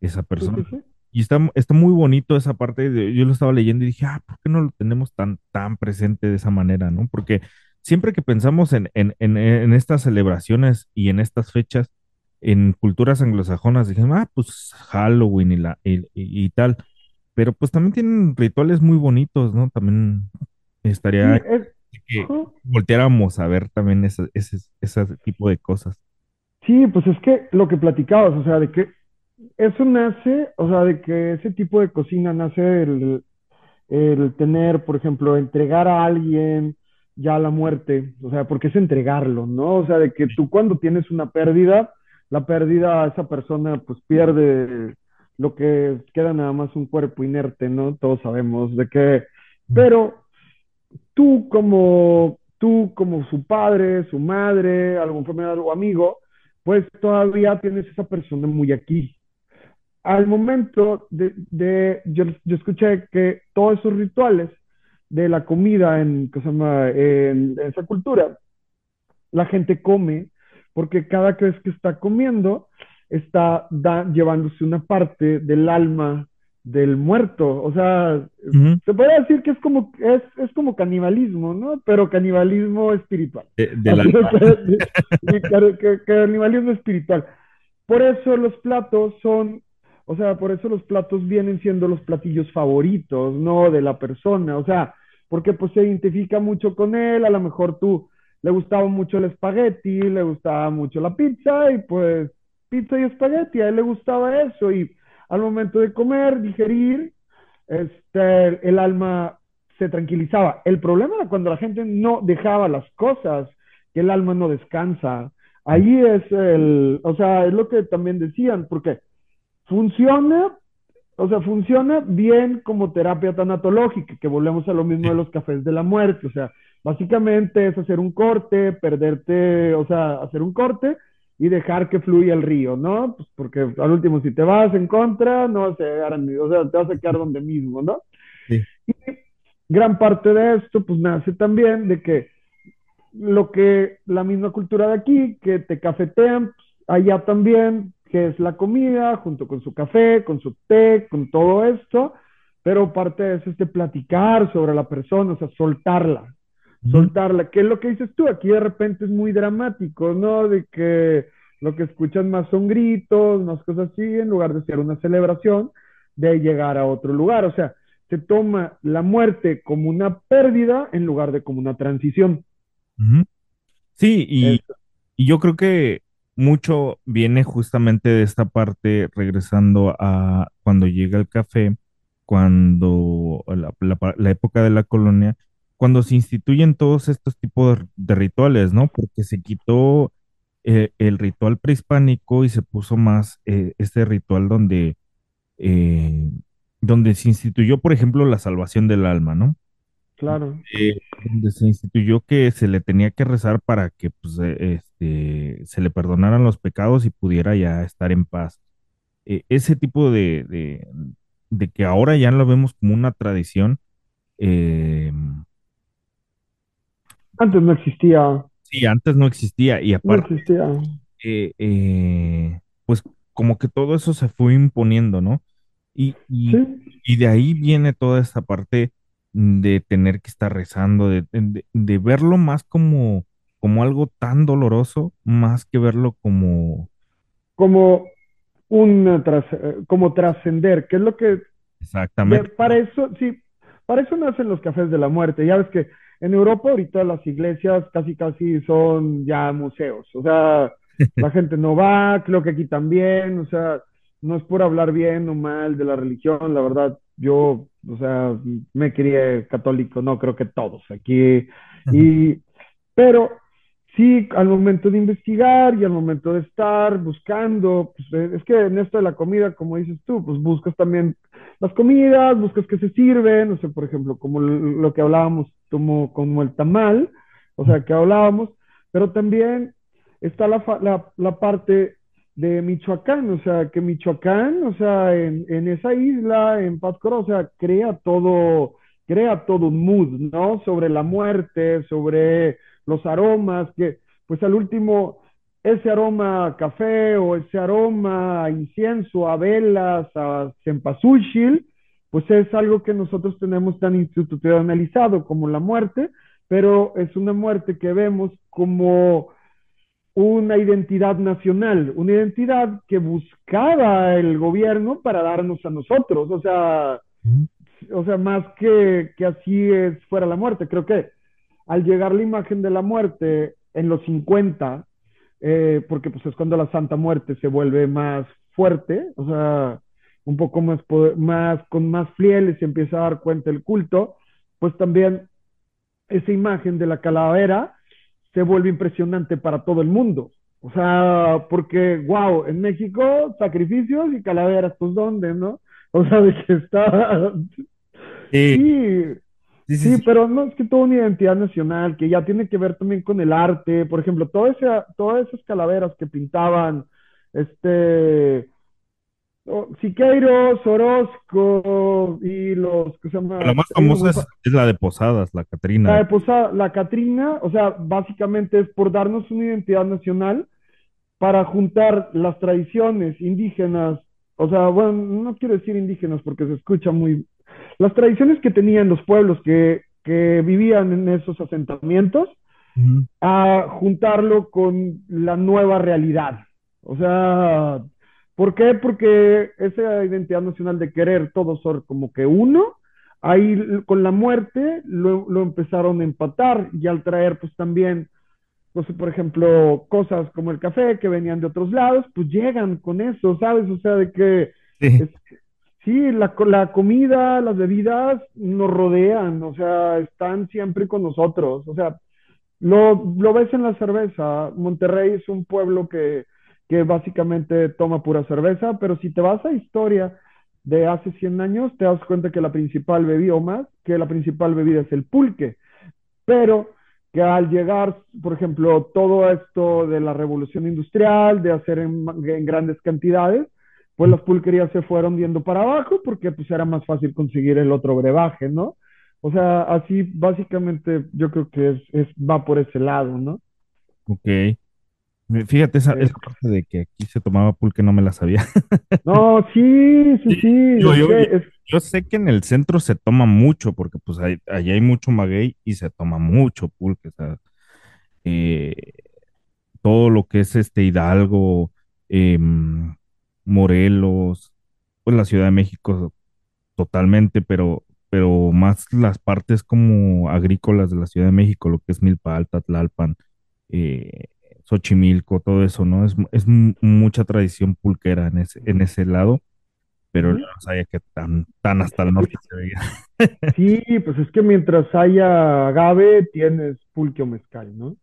esa persona. Y está, está muy bonito esa parte, de, yo lo estaba leyendo y dije, ah, ¿por qué no lo tenemos tan, tan presente de esa manera, ¿no? Porque siempre que pensamos en, en, en, estas celebraciones y en estas fechas, en culturas anglosajonas, dijimos, ah, pues Halloween y, la, y, y, tal, pero pues también tienen rituales muy bonitos, ¿no? También estaría que volteáramos a ver también ese, ese, tipo de cosas. Sí, pues es que lo que platicabas, o sea, de que eso nace, o sea, de que ese tipo de cocina nace el, el tener, por ejemplo, entregar a alguien ya la muerte, o sea, porque es entregarlo, ¿no? O sea, de que tú cuando tienes una pérdida, la pérdida, esa persona pues pierde lo que queda nada más un cuerpo inerte, ¿no? Todos sabemos de que, pero tú como, tú como su padre, su madre, algún familiar o amigo, pues todavía tienes esa persona muy aquí. Al momento de, yo, yo, escuché que todos esos rituales de la comida en, ¿qué se llama? en, esa cultura, la gente come porque cada vez que está comiendo está llevándose una parte del alma del muerto. O sea, se puede decir que es como, es, es como canibalismo, ¿no? Pero canibalismo espiritual. canibalismo espiritual. Por eso los platos son, o sea, por eso los platos vienen siendo los platillos favoritos, ¿no? De la persona. O sea, porque pues se identifica mucho con él, a lo mejor tú le gustaba mucho el espagueti, le gustaba mucho la pizza y pues pizza y espagueti, a él le gustaba eso y al momento de comer, digerir, este, el alma se tranquilizaba. El problema era cuando la gente no dejaba las cosas, que el alma no descansa. Ahí es el, o sea, es lo que también decían, porque funciona, o sea, funciona bien como terapia tanatológica, que volvemos a lo mismo de los cafés de la muerte, o sea, básicamente es hacer un corte, perderte, o sea, hacer un corte y dejar que fluya el río, ¿no? Pues porque al último, si te vas en contra, no vas a llegar a, o sea, te vas a quedar donde mismo, ¿no? Sí. Y gran parte de esto, pues nace también de que lo que la misma cultura de aquí, que te cafetean, pues, allá también que es la comida, junto con su café, con su té, con todo esto, pero parte de eso es de platicar sobre la persona, o sea, soltarla, soltarla. ¿Qué es lo que dices tú? Aquí de repente es muy dramático, ¿no? De que lo que escuchan más son gritos, más cosas así, en lugar de ser una celebración, de llegar a otro lugar. O sea, se toma la muerte como una pérdida en lugar de como una transición. Sí, y, y, yo creo que mucho viene justamente de esta parte, regresando a cuando llega el café, cuando la, época de la colonia, cuando se instituyen todos estos tipos de, rituales, ¿no? Porque se quitó eh, el ritual prehispánico y se puso más eh, este ritual donde eh, donde se instituyó, por ejemplo, la salvación del alma, ¿no? Claro. Donde se instituyó que se le tenía que rezar para que pues, este, se le perdonaran los pecados y pudiera ya estar en paz. ese tipo de, de, que ahora ya lo vemos como una tradición. Antes no existía. Sí, antes no existía. Y aparte, no existía. pues como que todo eso se fue imponiendo, ¿no? Y, y, de ahí viene toda esta parte de tener que estar rezando, de, de, verlo más como, como algo tan doloroso, más que verlo como... Como un como trascender, que es lo que... Exactamente. para eso, sí, para eso nacen los cafés de la muerte. Ya ves que en Europa ahorita las iglesias casi casi son ya museos. O sea, la gente no va, creo que aquí también, o sea, no es por hablar bien o mal de la religión, la verdad, yo, o sea, me crié católico, no creo que todos aquí, y, pero sí, al momento de investigar y al momento de estar buscando, pues eh, es que en esto de la comida, como dices tú, pues buscas también las comidas, buscas que se sirven, no sé, por ejemplo, como lo que hablábamos, como, como el tamal, o sea, que hablábamos, pero también está la, la, parte de Michoacán, o sea, que Michoacán, o sea, en, en esa isla, en Pátzcuaro, o sea, crea todo, crea todo un mood, ¿no? Sobre la muerte, sobre los aromas, que pues al último, ese aroma café o ese aroma incienso, a velas, a cempasúchil, pues es algo que nosotros tenemos tan institucionalizado como la muerte, pero es una muerte que vemos como una identidad nacional, una identidad que buscaba el gobierno para darnos a nosotros, o sea, o sea, más que, que así es fuera la muerte. Creo que al llegar la imagen de la muerte en los 50, eh, porque pues es cuando la Santa Muerte se vuelve más fuerte, o sea, un poco más, más con más flieles se empieza a dar cuenta el culto, pues también esa imagen de la calavera se vuelve impresionante para todo el mundo. O sea, porque, wow, en México, sacrificios y calaveras, pues ¿dónde, no? O sea, de que está... Sí. Sí, sí, pero no es que toda una identidad nacional que ya tiene que ver también con el arte. Por ejemplo, todas esas calaveras que pintaban, este, Siqueiros, Orozco y los que se llaman... La más famosa es, la de Posadas, la Catrina. La de Posadas, la Catrina, o sea, básicamente es por darnos una identidad nacional para juntar las tradiciones indígenas, o sea, bueno, no quiero decir indígenas porque se escucha muy... Las tradiciones que tenían los pueblos que, que vivían en esos asentamientos, a juntarlo con la nueva realidad. O sea, ¿Por qué? Porque esa identidad nacional de querer todos ser como que uno, ahí con la muerte lo, lo, empezaron a empatar y al traer pues también, pues por ejemplo, cosas como el café que venían de otros lados, pues llegan con eso, ¿sabes? O sea, de que sí, sí la, la comida, las bebidas nos rodean, o sea, están siempre con nosotros, o sea, lo, lo ves en la cerveza, Monterrey es un pueblo que que básicamente toma pura cerveza, pero si te vas a historia de hace 100 años, te das cuenta que la principal bebida, o más, que la principal bebida es el pulque, pero que al llegar, por ejemplo, todo esto de la revolución industrial, de hacer en, grandes cantidades, pues las pulquerías se fueron viendo para abajo porque pues era más fácil conseguir el otro brebaje, ¿no? O sea, así básicamente yo creo que es, es va por ese lado, ¿no? Ok. Fíjate, esa, Eh, esa parte de que aquí se tomaba pulque no me la sabía. no, sí, sí, Sí, Yo, es yo, que es, yo sé que en el centro se toma mucho, porque pues hay, allá hay mucho maguey y se toma mucho pulque, o sea, eh, todo lo que es este Hidalgo, em, Morelos, pues la Ciudad de México totalmente, pero, pero más las partes como agrícolas de la Ciudad de México, lo que es Milpa Alta, Tlalpan, eh, Xochimilco, todo eso, ¿no? Es, es mu- mucha tradición pulquera en ese, en ese lado, pero no sabía que tan, tan hasta el norte se veía. sí, pues es que mientras haya agave, tienes pulque o mezcal, ¿no?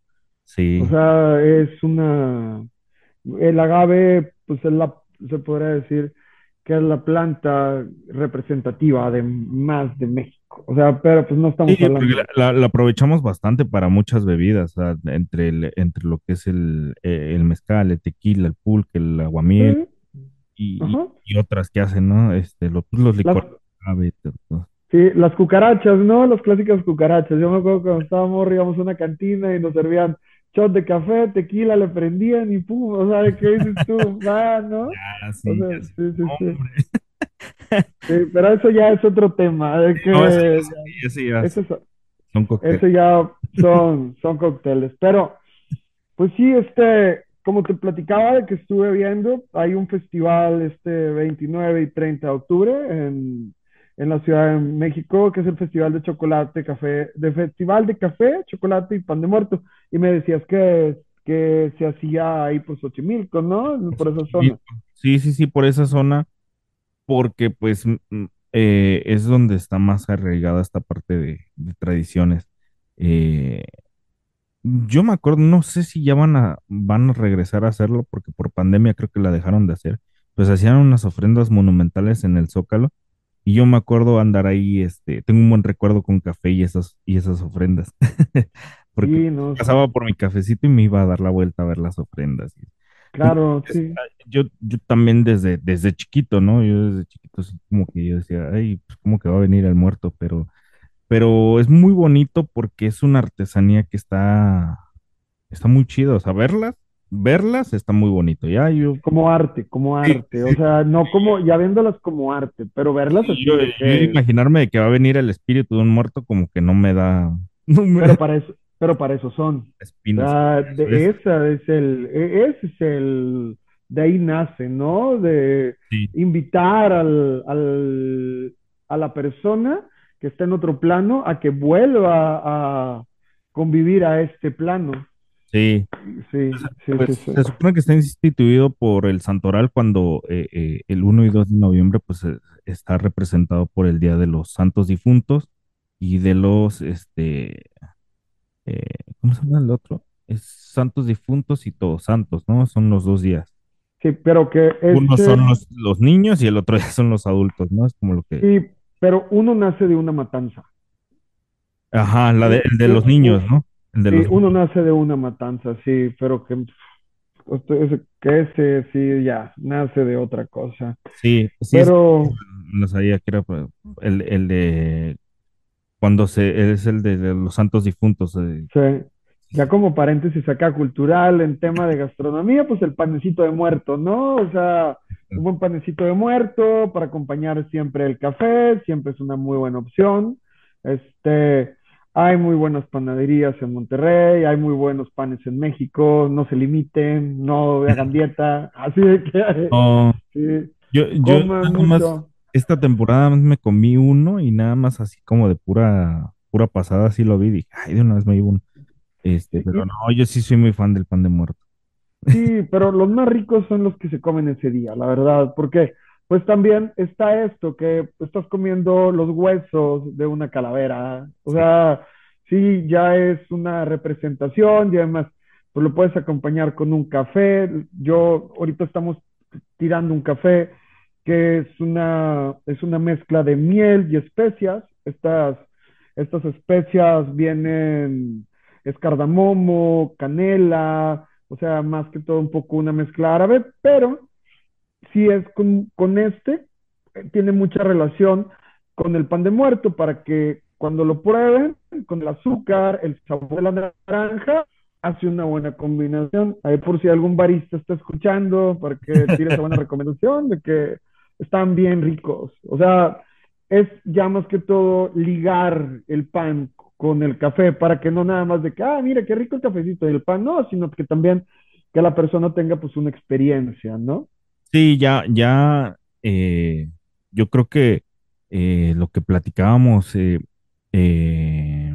O Sí. sea, es una, el agave, pues es la, se podría decir que es la planta representativa de más de México. O sea, pero pues no estamos hablando la, de... la- la aprovechamos bastante para muchas bebidas, o sea, entre, el- entre lo que es el, eh, el mezcal, el tequila, el pulque, el aguamiel Sí, y, otras que hacen, ¿no? Este, pues, los Las, licores, todo. sí, las cucarachas, ¿no? Las clásicas cucarachas. Yo me acuerdo cuando estábamos, íbamos a una cantina y nos servían shot de café, tequila, le prendían y pum, o sea, ¿qué dices tú? Va, ¿no? Ya, O sí, sea, ya sé. sí, sí, sí. Sí, pero eso ya es otro tema, de No, eso que sí, eso ya eso, es- son cócteles. eso ya son, son cócteles. Pero, pues sí, este, como te platicaba de que estuve viendo, hay un festival este 29 y 30 de octubre en, en la Ciudad de México, que es el Festival de Chocolate, Café, de Festival de Café, Chocolate y Pan de Muerto. Y me decías que, que se hacía ahí por Xochimilco, ¿no? Por esa zona. Sí, sí, sí, por esa zona, porque pues eh, es donde está más arraigada esta parte de, de tradiciones. Eh, yo me acuerdo, no sé si ya van a, van a regresar a hacerlo, porque por pandemia creo que la dejaron de hacer, pues hacían unas ofrendas monumentales en el Zócalo, y yo me acuerdo andar ahí, este, tengo un buen recuerdo con café y esas, y esas ofrendas, porque Sí, no, sí. pasaba por mi cafecito y me iba a dar la vuelta a ver las ofrendas. Claro, es- sí. yo, yo también desde, desde chiquito, ¿no? Yo desde chiquito sí como que yo decía, ay, pues como que va a venir el muerto, pero, pero es muy bonito porque es una artesanía que está, está muy chido, o sea, verlas, verlas está muy bonito, ya yo, como arte, como arte, o sea, no como, ya viéndolas como arte, pero verlas sí, así yo, yo que, imaginarme de que va a venir el espíritu de un muerto como que no me da, no me da. pero para eso, pero para eso son. De esa es el, e- ese es el, de ahí nace, ¿no? De sí, invitar al, al, a la persona que está en otro plano a que vuelva a convivir a este plano. sí. Sí, sí, Pues sí, sí. se supone que está instituido por el Santoral cuando eh, eh, el uno y 2 de noviembre pues eh, está representado por el Día de los Santos Difuntos y de los, este, eh, ¿cómo se llama el otro? Es Santos Difuntos y Todos Santos, ¿no? Son los dos días. Sí, pero que Uno este, son los, los niños y el otro son los adultos, ¿no? Es como lo que... sí, pero uno nace de una matanza. Ajá, la de, U- el de los niños, ¿no? El de sí, los uno niños. nace de una matanza, sí, pero que, ese, que ese sí ya nace de otra cosa. Sí, sí, Pero no sabía que era pues, el, el de cuando se, es el de, de los santos difuntos. eh, sí, ya como paréntesis acá cultural en tema de gastronomía, pues el panecito de muerto, ¿no? O sea, un buen panecito de muerto para acompañar siempre el café, siempre es una muy buena opción. Este, hay muy buenas panaderías en Monterrey, hay muy buenos panes en México, no se limiten, no hagan dieta, así de que sí, yo, yo nada más. Esta temporada me comí uno y nada más así como de pura, pura pasada, así lo vi y dije, ay, de una vez me llevo uno. Este, pero no, yo sí soy muy fan del pan de muerto. sí, pero los más ricos son los que se comen ese día, la verdad, porque pues también está esto, que estás comiendo los huesos de una calavera, o sea, sí, ya es una representación y además, pues lo puedes acompañar con un café. Yo, ahorita estamos tirando un café que es una, es una mezcla de miel y especias. Estas, estas especias vienen, es cardamomo, canela, o sea, más que todo un poco una mezcla árabe, pero si es con, con este, eh, tiene mucha relación con el pan de muerto para que cuando lo prueben, con el azúcar, el sabor de la naranja, hace una buena combinación. Ahí por si algún barista está escuchando, para que tire esa buena recomendación de que están bien ricos. O sea, es ya más que todo ligar el pan con el café para que no nada más de que, ah, mira, qué rico el cafecito y el pan, no, sino que también que la persona tenga pues una experiencia, ¿no? Sí, ya, ya, eh, yo creo que eh, lo que platicábamos, eh, eh,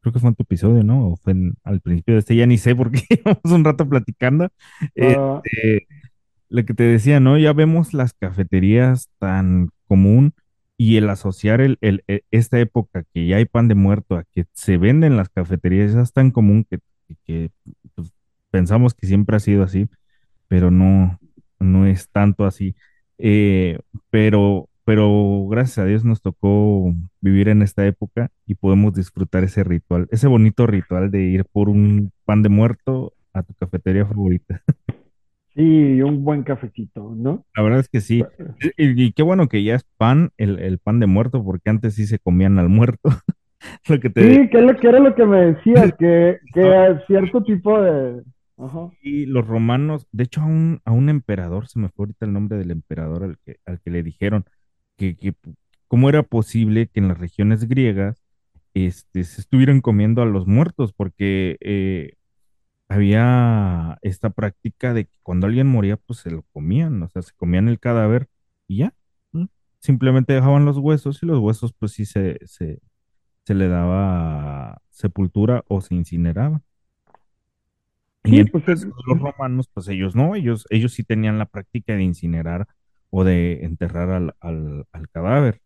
creo que fue en tu episodio, ¿no? O fue en- al principio de este, ya ni sé porque llevamos un rato platicando. Ah, Este, lo que te decía, ¿no? Ya vemos las cafeterías tan común y el asociar el, el- e- esta época que ya hay pan de muerto a que se venden en las cafeterías es tan común que, que, pues, pensamos que siempre ha sido así pero no, no es tanto así. Eh, pero, pero gracias a Dios nos tocó vivir en esta época y podemos disfrutar ese ritual, ese bonito ritual de ir por un pan de muerto a tu cafetería favorita. sí, un buen cafecito, ¿no? La verdad es que sí. Y, y qué bueno que ya es pan, el, el pan de muerto, porque antes sí se comían al muerto. Lo que te Sí, que, es lo, que era lo que me decías, que, que cierto tipo de... Ajá. Y los romanos, de hecho, a un, a un emperador, se me fue ahorita el nombre del emperador al que, al que le dijeron que, que cómo era posible que en las regiones griegas este, se estuvieran comiendo a los muertos, porque eh, había esta práctica de que cuando alguien moría, pues se lo comían, o sea, se comían el cadáver y ya, ¿no? Simplemente dejaban los huesos y los huesos, pues sí se, se, se le daba sepultura o se incineraban. Y Sí, en el pues es- los romanos, pues ellos no, ellos, ellos sí tenían la práctica de incinerar o de enterrar al, al, al cadáver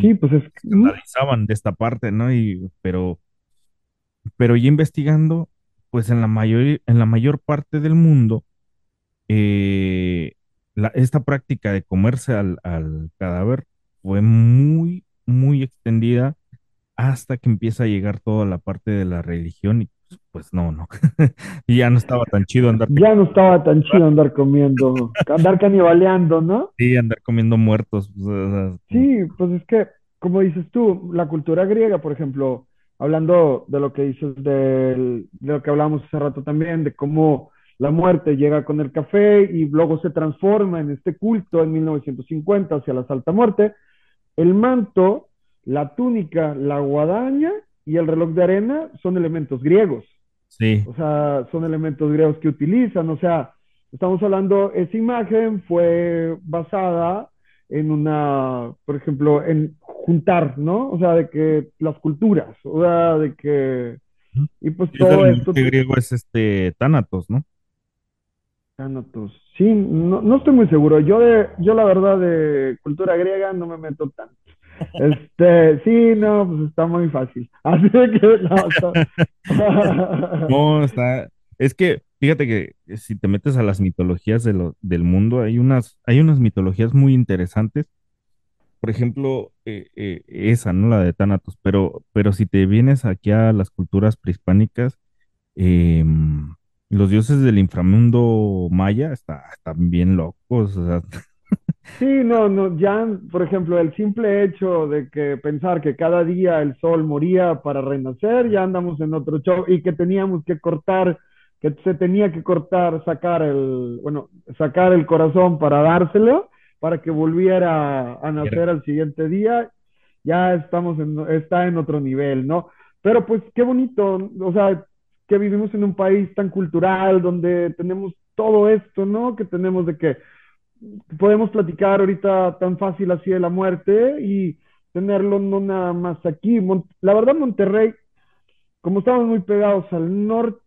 sí, y pues es... Escandalizaban de esta parte, ¿no? Y, pero, pero ya investigando, pues en la mayor, en la mayor parte del mundo, eh, la- esta práctica de comerse al, al cadáver fue muy, muy extendida hasta que empieza a llegar toda la parte de la religión y pues, pues no, no. Y ya no estaba tan chido andarte Ya no estaba tan chido andar comiendo, andar canibaleando, ¿no? Sí, andar comiendo muertos. pues, Sí, pues es que, como dices tú, la cultura griega, por ejemplo, hablando de lo que dices del- de lo que hablábamos hace rato también, de cómo la muerte llega con el café y luego se transforma en este culto en 1950 hacia la Santa Muerte, el manto, la túnica, la guadaña y el reloj de arena son elementos griegos. sí, O sea, son elementos griegos que utilizan. O sea, estamos hablando, esa imagen fue basada en una, por ejemplo, en juntar, ¿no? O sea, de que las culturas, o sea, de que, y pues todo del esto, griego es este Tánatos, ¿no? Thanatos. Sí, no, no estoy muy seguro. Yo de, yo la verdad de cultura griega no me meto tanto. Este, sí, no, pues está muy fácil. Así de que, no, está- No, está. Es que, fíjate que si te metes a las mitologías de lo- del mundo, hay unas, hay unas mitologías muy interesantes. Por ejemplo, eh, eh, esa, ¿no? La de Tánatos. Pero, pero si te vienes aquí a las culturas prehispánicas, em, los dioses del inframundo maya está- están bien locos. Sí, no, no, ya, por ejemplo, el simple hecho de que pensar que cada día el sol moría para renacer, ya andamos en otro show y que teníamos que cortar, que se tenía que cortar, sacar el, bueno, sacar el corazón para dárselo, para que volviera a nacer al siguiente día, ya estamos en, está en otro nivel, ¿no? Pero pues qué bonito, o sea, que vivimos en un país tan cultural, donde tenemos todo esto, ¿no? Que tenemos de que podemos platicar ahorita tan fácil así de la muerte y tenerlo no nada más aquí. Mon la verdad, Monterrey, como estamos muy pegados al norte,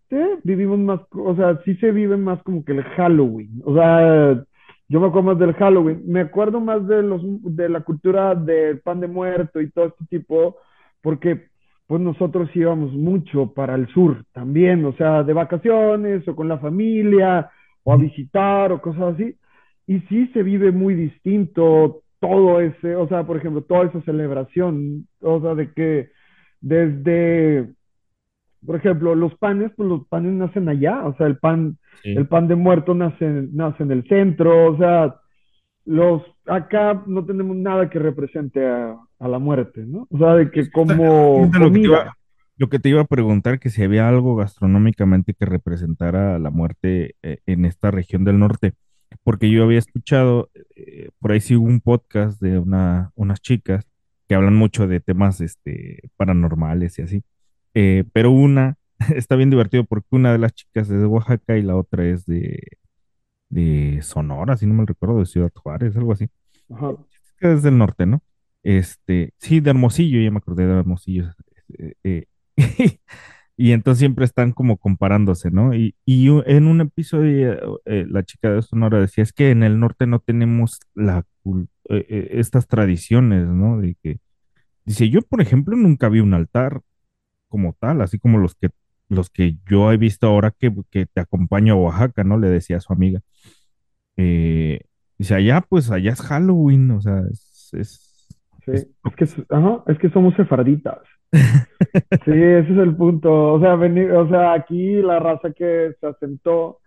vivimos más, o sea, sí se vive más como que el Halloween. O sea, yo me acuerdo más del Halloween. Me acuerdo más de, los, de la cultura del pan de muerto y todo este tipo, porque pues nosotros íbamos mucho para el sur también, o sea, de vacaciones o con la familia o a visitar o cosas así. Y sí se vive muy distinto todo ese, o sea, por ejemplo, toda esa celebración, o sea, de que desde, por ejemplo, los panes, pues los panes nacen allá, o sea, el pan, sí. el pan de muerto nace, nace en el centro, o sea, los, acá no tenemos nada que represente a, a la muerte, ¿no? O sea, de que como lo que te iba- comida. Lo que te iba a preguntar, que si había algo gastronómicamente que representara la muerte eh, en esta región del norte, porque yo había escuchado, eh, por ahí sí hubo un podcast de una, unas chicas que hablan mucho de temas este, paranormales y así, Eh, pero una está bien divertido porque una de las chicas es de Oaxaca y la otra es de, de Sonora, si no me recuerdo, de Ciudad Juárez, algo así. Ajá. Es del norte, ¿no? Este, sí, de Hermosillo, ya me acordé de Hermosillo. eh, eh, Y entonces siempre están como comparándose, ¿no? Y, y en un episodio eh, la chica de Sonora decía, es que en el norte no tenemos la, eh, eh, estas tradiciones, ¿no? De que, dice, yo por ejemplo nunca vi un altar como tal, así como los que, los que yo he visto ahora que, que te acompaño a Oaxaca, ¿no? Le decía a su amiga. Eh, dice, allá pues allá es Halloween, o sea, es, es, Sí, es- es que, ajá, es que somos sefarditas. Sí, ese es el punto. O sea, veni- o sea, aquí la raza que se asentó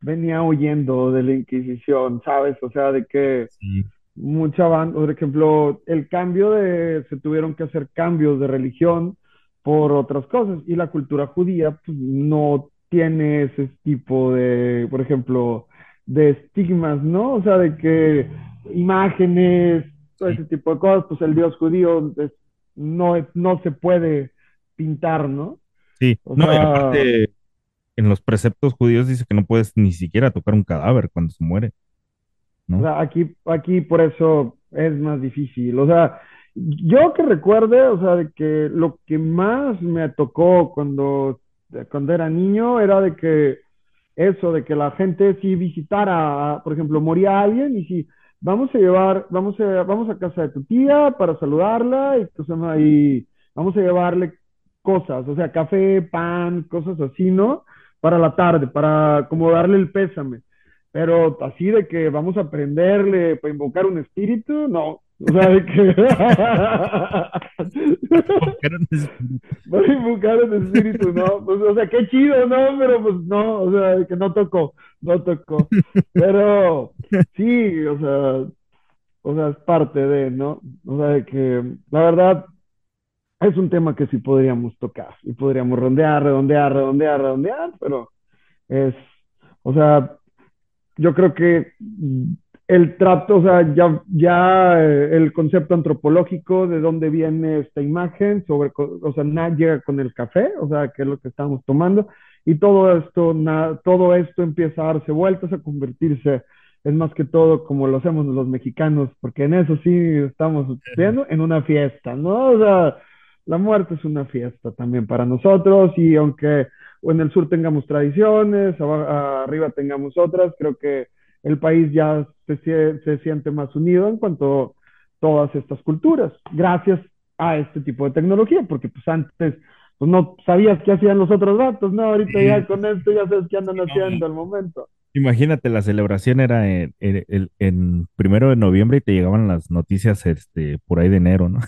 venía huyendo de la Inquisición, ¿sabes? O sea, de que sí, mucha banda, por ejemplo, el cambio de, se tuvieron que hacer cambios de religión por otras cosas y la cultura judía pues, no tiene ese tipo de, por ejemplo, de estigmas, ¿no? O sea, de que imágenes, todo ese tipo de cosas, pues el Dios judío es- no, no se puede pintar, ¿no? sí. O No, sea, aparte en los preceptos judíos dice que no puedes ni siquiera tocar un cadáver cuando se muere, O ¿no? sea, aquí, aquí por eso es más difícil. O sea, yo que recuerde, o sea, de que lo que más me tocó cuando, cuando era niño era de que eso, de que la gente si visitara, por ejemplo, moría alguien y si vamos a llevar, vamos a, vamos a casa de tu tía para saludarla y, pues, vamos a llevarle cosas, o sea, café, pan, cosas así, ¿no? Para la tarde, para como darle el pésame. Pero así de que vamos a aprenderle para invocar un espíritu, no. O sea, de que Pero no es espíritu. voy a invocar un espíritu, no. Pues, o sea, qué chido, ¿no? Pero pues no, o sea, de que no tocó, no tocó. Pero sí, o sea, o sea, es parte de, ¿no? O sea, de que la verdad es un tema que sí podríamos tocar y podríamos rondear, redondear, redondear, redondear, pero es, o sea, yo creo que el trato, o sea, ya, ya eh, el concepto antropológico de dónde viene esta imagen, sobre, o sea, nada llega con el café, o sea, que es lo que estamos tomando, y todo esto, na- todo esto empieza a darse vueltas, a convertirse, es más que todo como lo hacemos los mexicanos, porque en eso sí estamos viendo, en una fiesta, ¿no? O sea, la muerte es una fiesta también para nosotros, y aunque en el sur tengamos tradiciones, arriba tengamos otras, creo que el país ya se, se siente más unido en cuanto a todas estas culturas, gracias a este tipo de tecnología, porque pues antes pues no sabías qué hacían los otros datos, ¿no? Ahorita ya con esto ya sabes qué andan haciendo al momento. Imagínate, la celebración era en, en- primero de noviembre y te llegaban las noticias este, por ahí de enero, ¿no?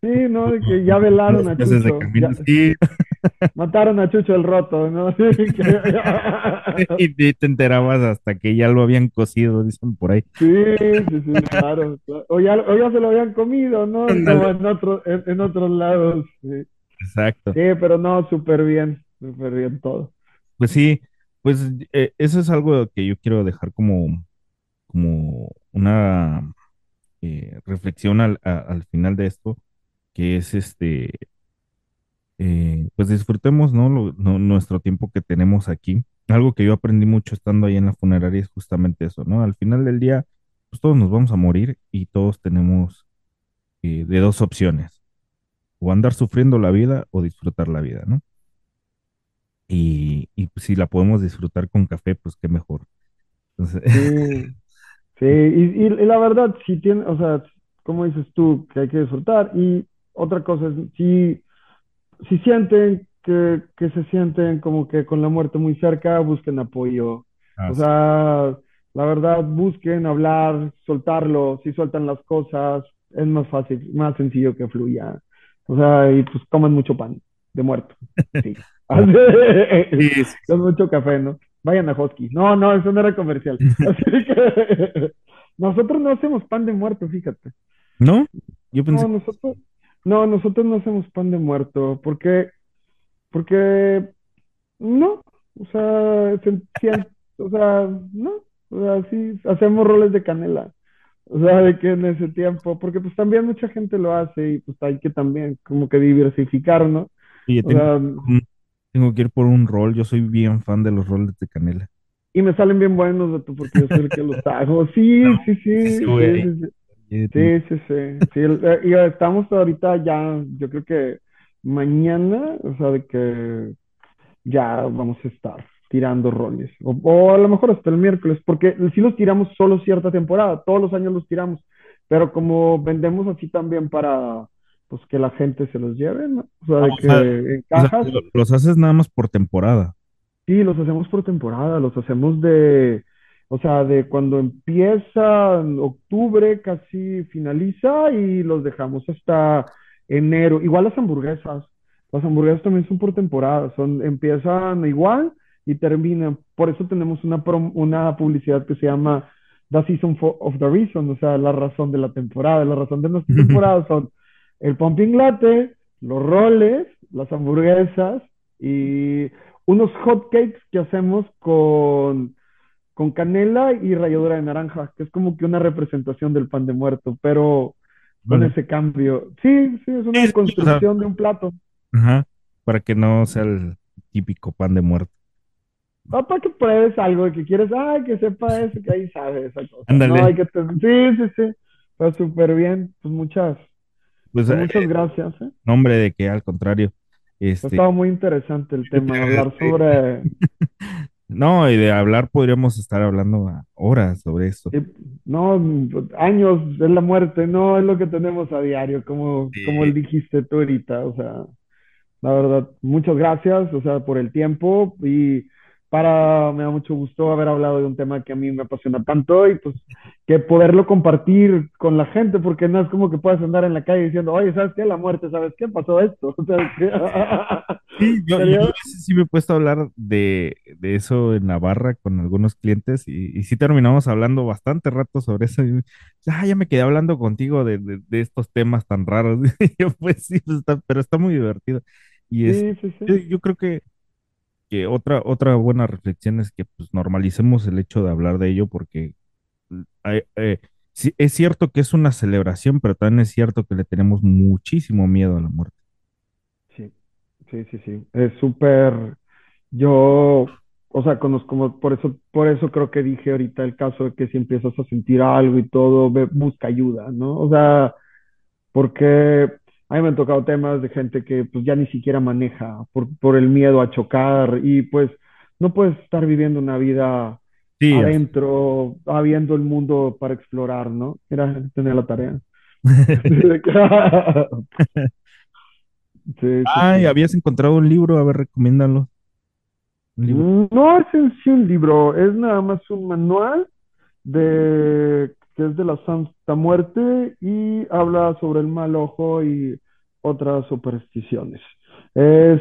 Sí, ¿no? De que ya velaron a Chucho, camino. ya Sí, mataron a Chucho el roto, ¿no? Y te te enterabas hasta que ya lo habían cocido, dicen por ahí. Sí, sí, sí, claro. claro. O ya, o ya se lo habían comido, ¿no? Como en, otro, en, en otros lados. Sí. Exacto. Sí, pero no, súper bien, súper bien todo. Pues sí, pues eh, eso es algo que yo quiero dejar como, como una eh, reflexión al, al final de esto, que es este, eh, pues disfrutemos, ¿no? Nuestro tiempo que tenemos aquí. Algo que yo aprendí mucho estando ahí en la funeraria es justamente eso, ¿no? Al final del día, pues todos nos vamos a morir y todos tenemos de dos opciones, o andar sufriendo la vida o disfrutar la vida, ¿no? Y, y pues, si la podemos disfrutar con café, pues qué mejor. Entonces, Sí, sí, y, y- y la verdad, si tiene, o sea, como dices tú, que hay que disfrutar. Y otra cosa es, si, si sienten que, que se sienten como que con la muerte muy cerca, busquen apoyo. O sea, la verdad, busquen hablar, soltarlo, si sueltan las cosas, es más fácil, más sencillo que fluya. O sea, y pues coman mucho pan de muerto. Sí. Sí, sí, Con mucho café, ¿no? Vayan a Hosky. No, no, eso no era comercial. Así que nosotros no hacemos pan de muerto, fíjate. ¿No? Yo pensé No, nosotros, no, nosotros no hacemos pan de muerto, porque porque no, o sea, se- o sea, no, o sea, sí, hacemos roles de canela. O sea, de que en ese tiempo, porque pues también mucha gente lo hace y pues hay que también como que diversificar, ¿no? Oye, O tengo, sea, tengo que ir por un rol. Yo soy bien fan de los roles de canela. y me salen bien buenos, vato, porque yo soy el que los hago. Sí, No, sí, sí, sí, sí, sí, sí, sí. Sí, sí, sí. Sí, el- eh, y estamos ahorita ya, yo creo que mañana, o sea, de que ya vamos a estar tirando roles. O, o a lo mejor hasta el miércoles, porque sí los tiramos solo cierta temporada, todos los años los tiramos, pero como vendemos así también para, pues, que la gente se los lleve, ¿no? O sea, Ah, de o que sea, en o sea, cajas, lo- los haces nada más por temporada. sí, los hacemos por temporada, los hacemos de, o sea, de cuando empieza en octubre, casi finaliza y los dejamos hasta enero. Igual las hamburguesas. Las hamburguesas también son por temporada, son, empiezan igual y terminan. Por eso tenemos una, prom- una publicidad que se llama The Season for- of the Reason, o sea, la razón de la temporada. La razón de nuestra temporada son el pumping latte, los roles, las hamburguesas y unos hot cakes que hacemos con, con canela y ralladura de naranja, que es como que una representación del pan de muerto, pero con Vale. ese cambio. Sí, sí, es Sí, una sí, o sea, construcción de un plato. Ajá. Para que no sea el típico pan de muerto. Papá, que pruebes algo, que quieres, ay, que sepa eso, que ahí sabe esa cosa. Ándale. No, que Sí, sí, sí. Está súper bien. Pues muchas, Pues, eh, muchas gracias, ¿eh? nombre de que al contrario. Ha Este, estado muy interesante el tema, hablar sobre, no, y de hablar podríamos estar hablando a horas sobre esto. y, no, años de la muerte, no es lo que tenemos a diario, como, Sí. como dijiste tú ahorita, o sea, la verdad, muchas gracias, o sea, por el tiempo y para, me da mucho gusto haber hablado de un tema que a mí me apasiona tanto y pues que poderlo compartir con la gente, porque no es como que puedas andar en la calle diciendo, oye, ¿sabes qué? La muerte, ¿sabes qué? Pasó esto. Sí, yo, yo sí me he puesto a hablar de, de eso en Navarra con algunos clientes y, y sí terminamos hablando bastante rato sobre eso. Y, ah, ya me quedé hablando contigo de, de- de estos temas tan raros. Yo, pues sí, pues, está- pero está muy divertido. Y es, Sí, sí, yo, sí. yo creo que, otra, otra buena reflexión es que pues, normalicemos el hecho de hablar de ello porque eh, eh, es cierto que es una celebración, pero también es cierto que le tenemos muchísimo miedo a la muerte. Sí, sí, sí, sí. Es súper, yo, o sea, conozco, por eso, por eso creo que dije ahorita el caso de que si empiezas a sentir algo y todo, busca ayuda, ¿no? O sea, porque a mí me han tocado temas de gente que pues ya ni siquiera maneja por, por el miedo a chocar y pues no puedes estar viviendo una vida Sí, adentro, habiendo el mundo para explorar, ¿no? Era tener la tarea. Sí, Ay, sí. habías encontrado un libro, a ver, recomiéndalo. Mm, No es en sí un libro, es nada más un manual de que es de la Santa Muerte y habla sobre el mal ojo y otras supersticiones. Es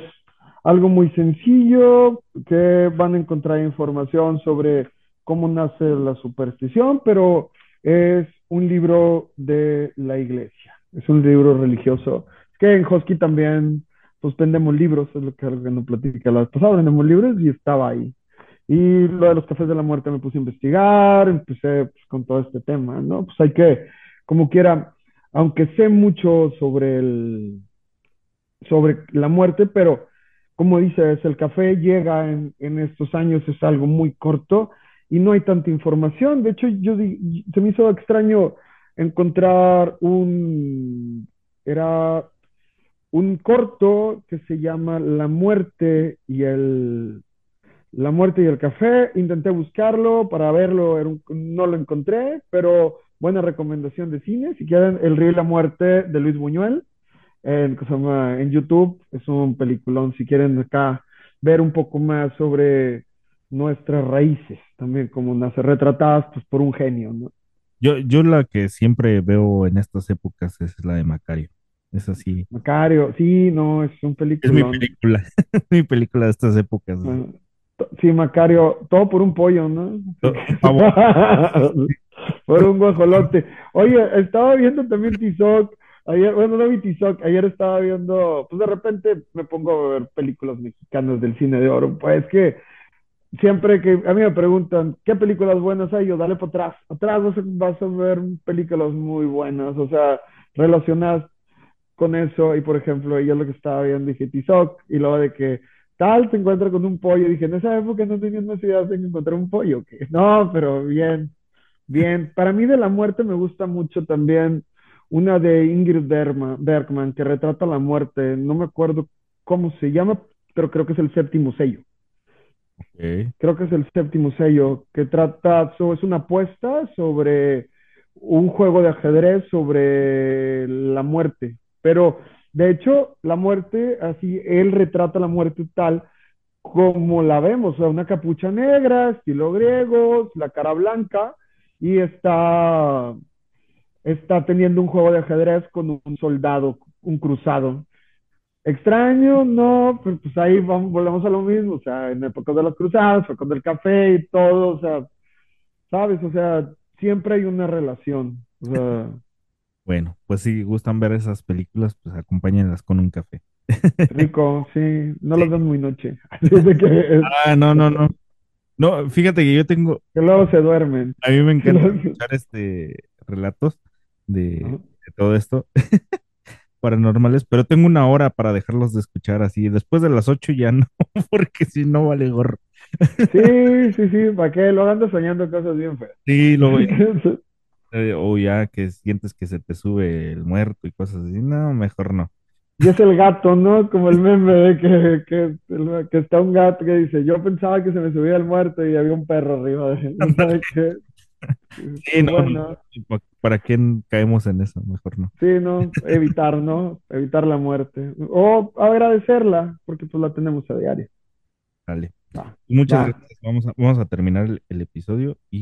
algo muy sencillo que van a encontrar información sobre cómo nace la superstición, pero es un libro de la iglesia, es un libro religioso. Que en Hosky también pues vendemos libros, es lo que, algo que nos platica la vez pasada, vendemos libros y estaba ahí. Y lo de los cafés de la muerte me puse a investigar, empecé pues, con todo este tema, ¿no? Pues hay que, como quiera, aunque sé mucho sobre el, sobre la muerte, pero como dices, el café llega en, en estos años, es algo muy corto y no hay tanta información. De hecho, yo se me hizo extraño encontrar un, era un corto que se llama La muerte y el, La muerte y el café. Intenté buscarlo para verlo, un- no lo encontré, pero buena recomendación de cine. Si quieren, El río y la muerte de Luis Buñuel en, en YouTube. Es un peliculón. Si quieren acá ver un poco más sobre nuestras raíces, también como nace retratadas pues, por un genio, ¿no? Yo, yo la que siempre veo en estas épocas es la de Macario. Es así. Macario, sí, no, es un Es mi película. mi película de estas épocas. Bueno, to- sí, Macario, todo por un pollo, ¿no? Por un guajolote. Oye, estaba viendo también Tizoc Ayer, bueno, no vi Tizoc, ayer estaba viendo, pues de repente me pongo a ver películas mexicanas del cine de oro. Pues que siempre que a mí me preguntan, ¿qué películas buenas hay? Yo, dale para atrás. Atrás vas a, vas a ver películas muy buenas, o sea, relacionadas con eso. Y por ejemplo, yo lo que estaba viendo, dije Tizoc, y luego de que tal se encuentra con un pollo. Dije, en esa época no tenía necesidad de encontrar un pollo. ¿qué? No, pero bien, bien. Para mí de la muerte me gusta mucho también una de Ingrid Bergman, que retrata la muerte. No me acuerdo cómo se llama, pero creo que es el séptimo sello. Ok. Creo que es el séptimo sello, que trata, so- es una apuesta sobre un juego de ajedrez sobre la muerte. Pero de hecho, la muerte, así, él retrata la muerte tal como la vemos, o sea, una capucha negra, estilo griego, la cara blanca, y está, está teniendo un juego de ajedrez con un soldado, un cruzado. Extraño, no, pero pues ahí vamos, volvemos a lo mismo, o sea, en épocas de las cruzadas, fue con el café y todo, o sea, ¿sabes? O sea, siempre hay una relación, o sea, Bueno, pues si gustan ver esas películas, pues acompáñenlas con un café. rico, sí, no Sí. ven muy noche, Ah, no, no, no. No, fíjate que yo tengo, que luego se duermen. a mí me encanta escuchar este relatos de, todo esto paranormales, pero tengo una hora para dejarlos de escuchar así. Después de las ocho ya no, porque si no vale gorro. Sí, sí, sí, ¿para qué? Luego andas soñando cosas bien feas. Sí, luego ya, eh, o ya que sientes que se te sube el muerto y cosas así. No, mejor no. Y es el gato, ¿no? Como el meme de que, que, que está un gato que dice, yo pensaba que se me subía el muerto y había un perro arriba de él. ¿Sabe qué? Sí, no, Bueno, ¿pa- ¿para qué caemos en eso? Mejor no. sí, ¿no? Evitar, ¿no? Evitar la muerte. O agradecerla, porque pues la tenemos a diario. Dale. Va, Muchas gracias. Vamos a, vamos a terminar el, el episodio y